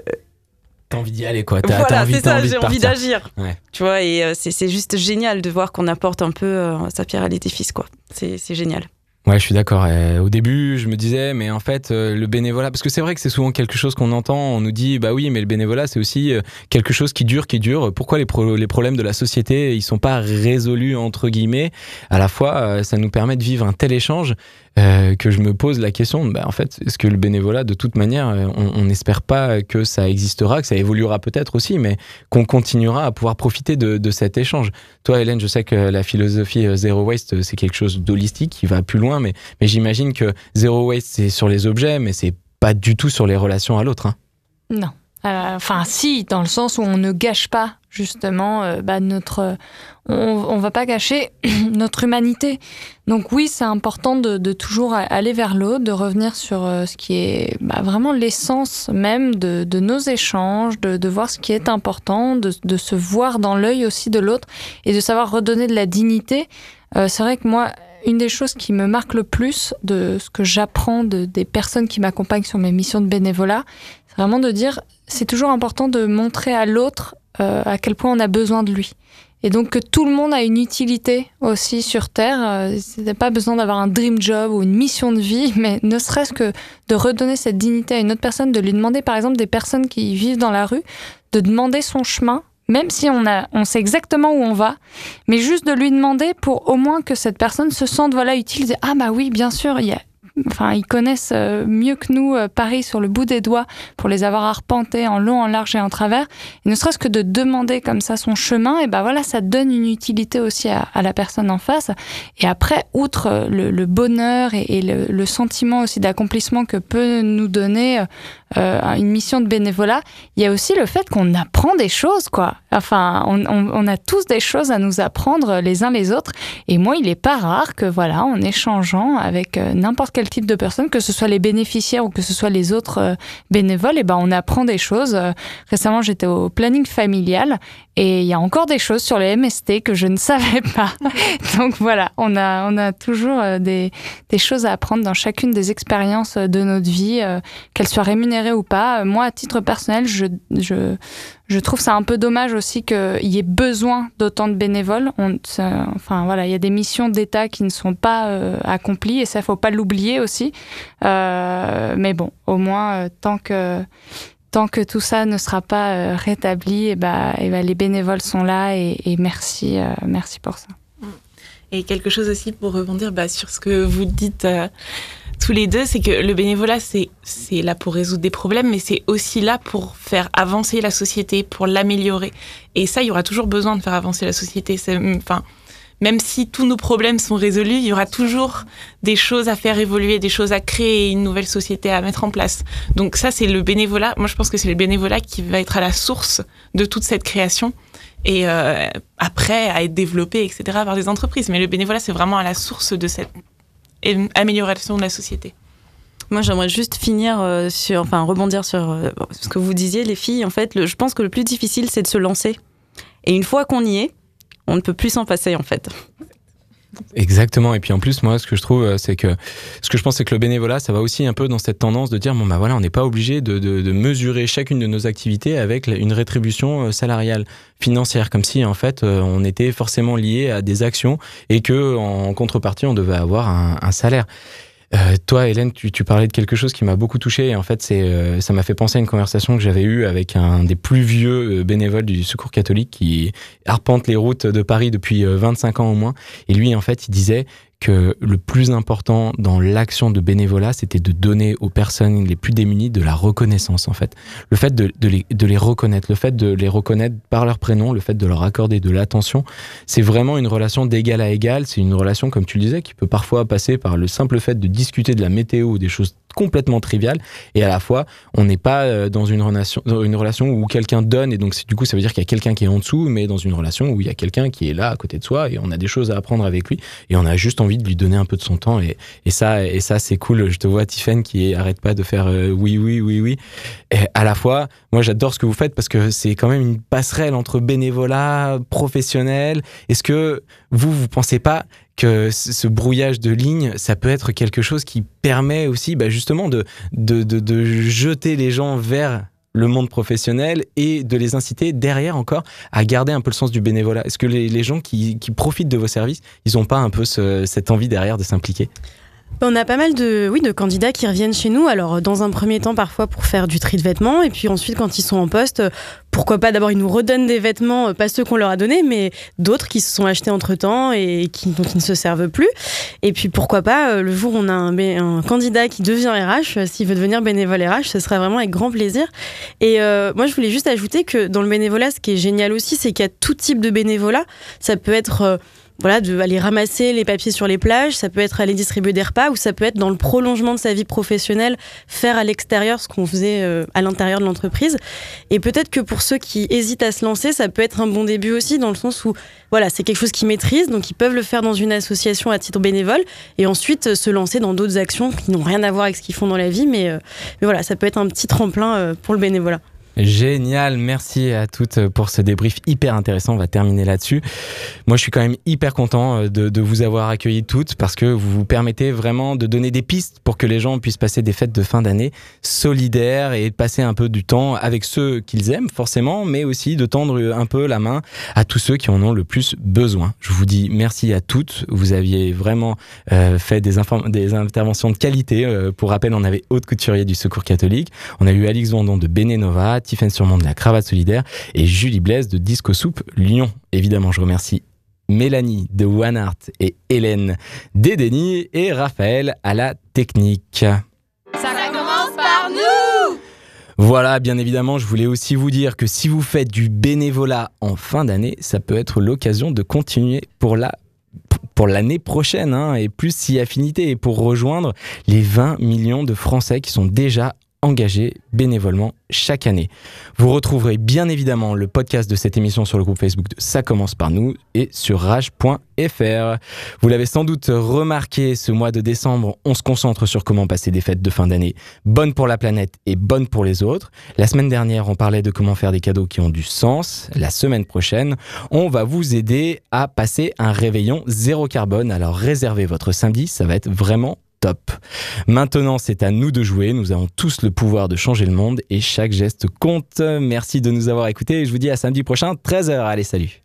T'as envie d'y aller, quoi. As, voilà, envie, c'est ça, j'ai envie d'agir. Ouais. Tu vois, et euh, c'est juste génial de voir qu'on apporte un peu euh, sa pierre à l'édifice, quoi. C'est génial. Ouais, je suis d'accord. Au début, je me disais, mais en fait, euh, le bénévolat, parce que c'est vrai que c'est souvent quelque chose qu'on entend, on nous dit, bah oui, mais le bénévolat, c'est aussi euh, quelque chose qui dure, qui dure. Pourquoi les problèmes de la société, ils sont pas résolus, entre guillemets? À la fois, euh, ça nous permet de vivre un tel échange euh, que je me pose la question, bah, en fait, est-ce que le bénévolat, de toute manière, on n'espère pas que ça existera, que ça évoluera peut-être aussi, mais qu'on continuera à pouvoir profiter de, cet échange. Toi, Hélène, je sais que la philosophie Zero Waste, c'est quelque chose d'holistique qui va plus loin, mais, mais j'imagine que Zero Waste, c'est sur les objets, mais c'est pas du tout sur les relations à l'autre. Hein. Non. Enfin, euh, si, dans le sens où on ne gâche pas justement euh, bah, notre. On, on va pas gâcher notre humanité. Donc oui, c'est important de, de, toujours aller vers l'autre, de revenir sur euh, ce qui est bah, vraiment l'essence même de, de, nos échanges, de, de, voir ce qui est important, de, se voir dans l'œil aussi de l'autre et de savoir redonner de la dignité. Euh, c'est vrai que moi, une des choses qui me marque le plus de ce que j'apprends de, des personnes qui m'accompagnent sur mes missions de bénévolat, c'est vraiment de dire c'est toujours important de montrer à l'autre euh, à quel point on a besoin de lui. Et donc que tout le monde a une utilité aussi sur Terre. Euh, n'est pas besoin d'avoir un dream job ou une mission de vie, mais ne serait-ce que de redonner cette dignité à une autre personne, de lui demander par exemple des personnes qui vivent dans la rue, de demander son chemin, même si on, a, on sait exactement où on va, mais juste de lui demander pour au moins que cette personne se sente voilà utile. Ah bah oui, bien sûr, il y a enfin, ils connaissent euh, mieux que nous euh, Paris sur le bout des doigts pour les avoir arpentés en long, en large et en travers. Et ne serait-ce que de demander comme ça son chemin, et ben voilà, ça donne une utilité aussi à, la personne en face. Et après, outre le, bonheur et, le, sentiment aussi d'accomplissement que peut nous donner une mission de bénévolat, il y a aussi le fait qu'on apprend des choses, quoi. Enfin, on, a tous des choses à nous apprendre les uns les autres. Et moi, il n'est pas rare que, voilà, en échangeant avec n'importe quel type de personnes, que ce soit les bénéficiaires ou que ce soit les autres euh, bénévoles, et ben on apprend des choses. Euh, récemment, j'étais au planning familial et il y a encore des choses sur les MST que je ne savais pas. Donc voilà, on a, on a toujours euh, des, des choses à apprendre dans chacune des expériences de notre vie, qu'elles soient rémunérées ou pas. Moi, à titre personnel, je, je, je trouve ça un peu dommage aussi qu'il y ait besoin d'autant de bénévoles. Enfin voilà, il y a des missions d'État qui ne sont pas euh, accomplies et ça faut pas l'oublier aussi. Euh, mais bon, au moins euh, tant que tant que tout ça ne sera pas rétabli, et eh bah, et eh bah, les bénévoles sont là et, et merci merci pour ça. Et quelque chose aussi pour rebondir bah, sur ce que vous dites tous les deux, c'est que le bénévolat, c'est là pour résoudre des problèmes, mais c'est aussi là pour faire avancer la société, pour l'améliorer. Et ça, il y aura toujours besoin de faire avancer la société. Enfin, même si tous nos problèmes sont résolus, il y aura toujours des choses à faire évoluer, des choses à créer, une nouvelle société à mettre en place. Donc ça, c'est le bénévolat. Moi, je pense que c'est le bénévolat qui va être à la source de toute cette création et euh, après à être développé, etc., par des entreprises. Mais le bénévolat, c'est vraiment à la source de cette et amélioration de la société. Moi, j'aimerais juste finir euh, sur, enfin, rebondir sur euh, ce que vous disiez, les filles. En fait, je pense que le plus difficile, c'est de se lancer. Et une fois qu'on y est, on ne peut plus s'en passer, en fait. Exactement. Et puis en plus, moi, ce que je trouve, euh, c'est que ce que je pense, c'est que le bénévolat, ça va aussi un peu dans cette tendance de dire bon bah voilà, on n'est pas obligé de, de, mesurer chacune de nos activités avec une rétribution salariale financière, comme si en fait on était forcément lié à des actions et que en contrepartie on devait avoir un salaire. Euh, toi, Hélène, tu, parlais de quelque chose qui m'a beaucoup touché. Et en fait, c'est, euh, ça m'a fait penser à une conversation que j'avais eue avec un des plus vieux euh, bénévoles du Secours catholique qui arpente les routes de Paris depuis 25 ans au moins. Et lui, en fait, il disait que le plus important dans l'action de bénévolat, c'était de donner aux personnes les plus démunies de la reconnaissance, en fait. Le fait de, les, les, reconnaître, le fait de les reconnaître par leur prénom, le fait de leur accorder de l'attention, c'est vraiment une relation d'égal à égal. C'est une relation, comme tu le disais, qui peut parfois passer par le simple fait de discuter de la météo ou des choses complètement trivial et à la fois on n'est pas euh, dans une relation une relation où quelqu'un donne et donc du coup ça veut dire qu'il y a quelqu'un qui est en dessous mais dans une relation où il y a quelqu'un qui est là à côté de soi et on a des choses à apprendre avec lui et on a juste envie de lui donner un peu de son temps et, et ça et ça c'est cool. Je te vois Tiffen qui arrête pas de faire euh, oui oui oui oui. Et à la fois moi j'adore ce que vous faites parce que c'est quand même une passerelle entre bénévolat professionnel. Est-ce que vous vous pensez pas que ce brouillage de lignes, ça peut être quelque chose qui permet aussi bah, justement de, de, de, jeter les gens vers le monde professionnel et de les inciter derrière encore à garder un peu le sens du bénévolat. Est-ce que les, les gens qui, qui, profitent de vos services, ils n'ont pas un peu cette envie derrière de s'impliquer? On a pas mal de, oui, de candidats qui reviennent chez nous. Alors, dans un premier temps, parfois pour faire du tri de vêtements. Et puis ensuite, quand ils sont en poste, pourquoi pas d'abord ils nous redonnent des vêtements, euh, pas ceux qu'on leur a donnés, mais d'autres qui se sont achetés entre temps et qui, dont ils ne se servent plus. Et puis pourquoi pas, euh, le jour où on a un, un candidat qui devient RH, euh, s'il veut devenir bénévole RH, ce serait vraiment avec grand plaisir. Et moi, je voulais juste ajouter que dans le bénévolat, ce qui est génial aussi, c'est qu'il y a tout type de bénévolat. Ça peut être voilà, de aller ramasser les papiers sur les plages, ça peut être aller distribuer des repas ou ça peut être dans le prolongement de sa vie professionnelle, faire à l'extérieur ce qu'on faisait euh, à l'intérieur de l'entreprise. Et peut-être que pour ceux qui hésitent à se lancer, ça peut être un bon début aussi dans le sens où voilà, c'est quelque chose qu'ils maîtrisent, donc ils peuvent le faire dans une association à titre bénévole et ensuite euh, se lancer dans d'autres actions qui n'ont rien à voir avec ce qu'ils font dans la vie, mais, euh, mais voilà, ça peut être un petit tremplin pour le bénévolat. Génial, merci à toutes pour ce débrief hyper intéressant. On va terminer là-dessus. Moi, je suis quand même hyper content euh, de, vous avoir accueillis toutes parce que vous vous permettez vraiment de donner des pistes pour que les gens puissent passer des fêtes de fin d'année solidaires et de passer un peu du temps avec ceux qu'ils aiment forcément, mais aussi de tendre un peu la main à tous ceux qui en ont le plus besoin. Je vous dis merci à toutes. Vous aviez vraiment euh, fait des, des, interventions de qualité. Euh, pour rappel, on avait Haute Couturier du Secours catholique, on a eu Alix Vendon de Bénénova, Tiffen Surmont de la Cravate Solidaire et Julie Blaise de Disco Soupe Lyon. Évidemment, je remercie Mélanie de One Art et Hélène Dédény et Raphaël à la technique. Ça commence par nous Voilà, bien évidemment, je voulais aussi vous dire que si vous faites du bénévolat en fin d'année, ça peut être l'occasion de continuer pour la pour l'année prochaine hein, et plus si affinité et pour rejoindre les 20 millions de Français qui sont déjà engagés bénévolement chaque année. Vous retrouverez bien évidemment le podcast de cette émission sur le groupe Facebook de Ça commence par nous et sur rage.fr. Vous l'avez sans doute remarqué, ce mois de décembre, on se concentre sur comment passer des fêtes de fin d'année bonnes pour la planète et bonnes pour les autres. La semaine dernière, on parlait de comment faire des cadeaux qui ont du sens. La semaine prochaine, on va vous aider à passer un réveillon zéro carbone. Alors réservez votre samedi, ça va être vraiment Maintenant, c'est à nous de jouer. Nous avons tous le pouvoir de changer le monde et chaque geste compte. Merci de nous avoir écoutés et je vous dis à samedi prochain, 13h. Allez, salut.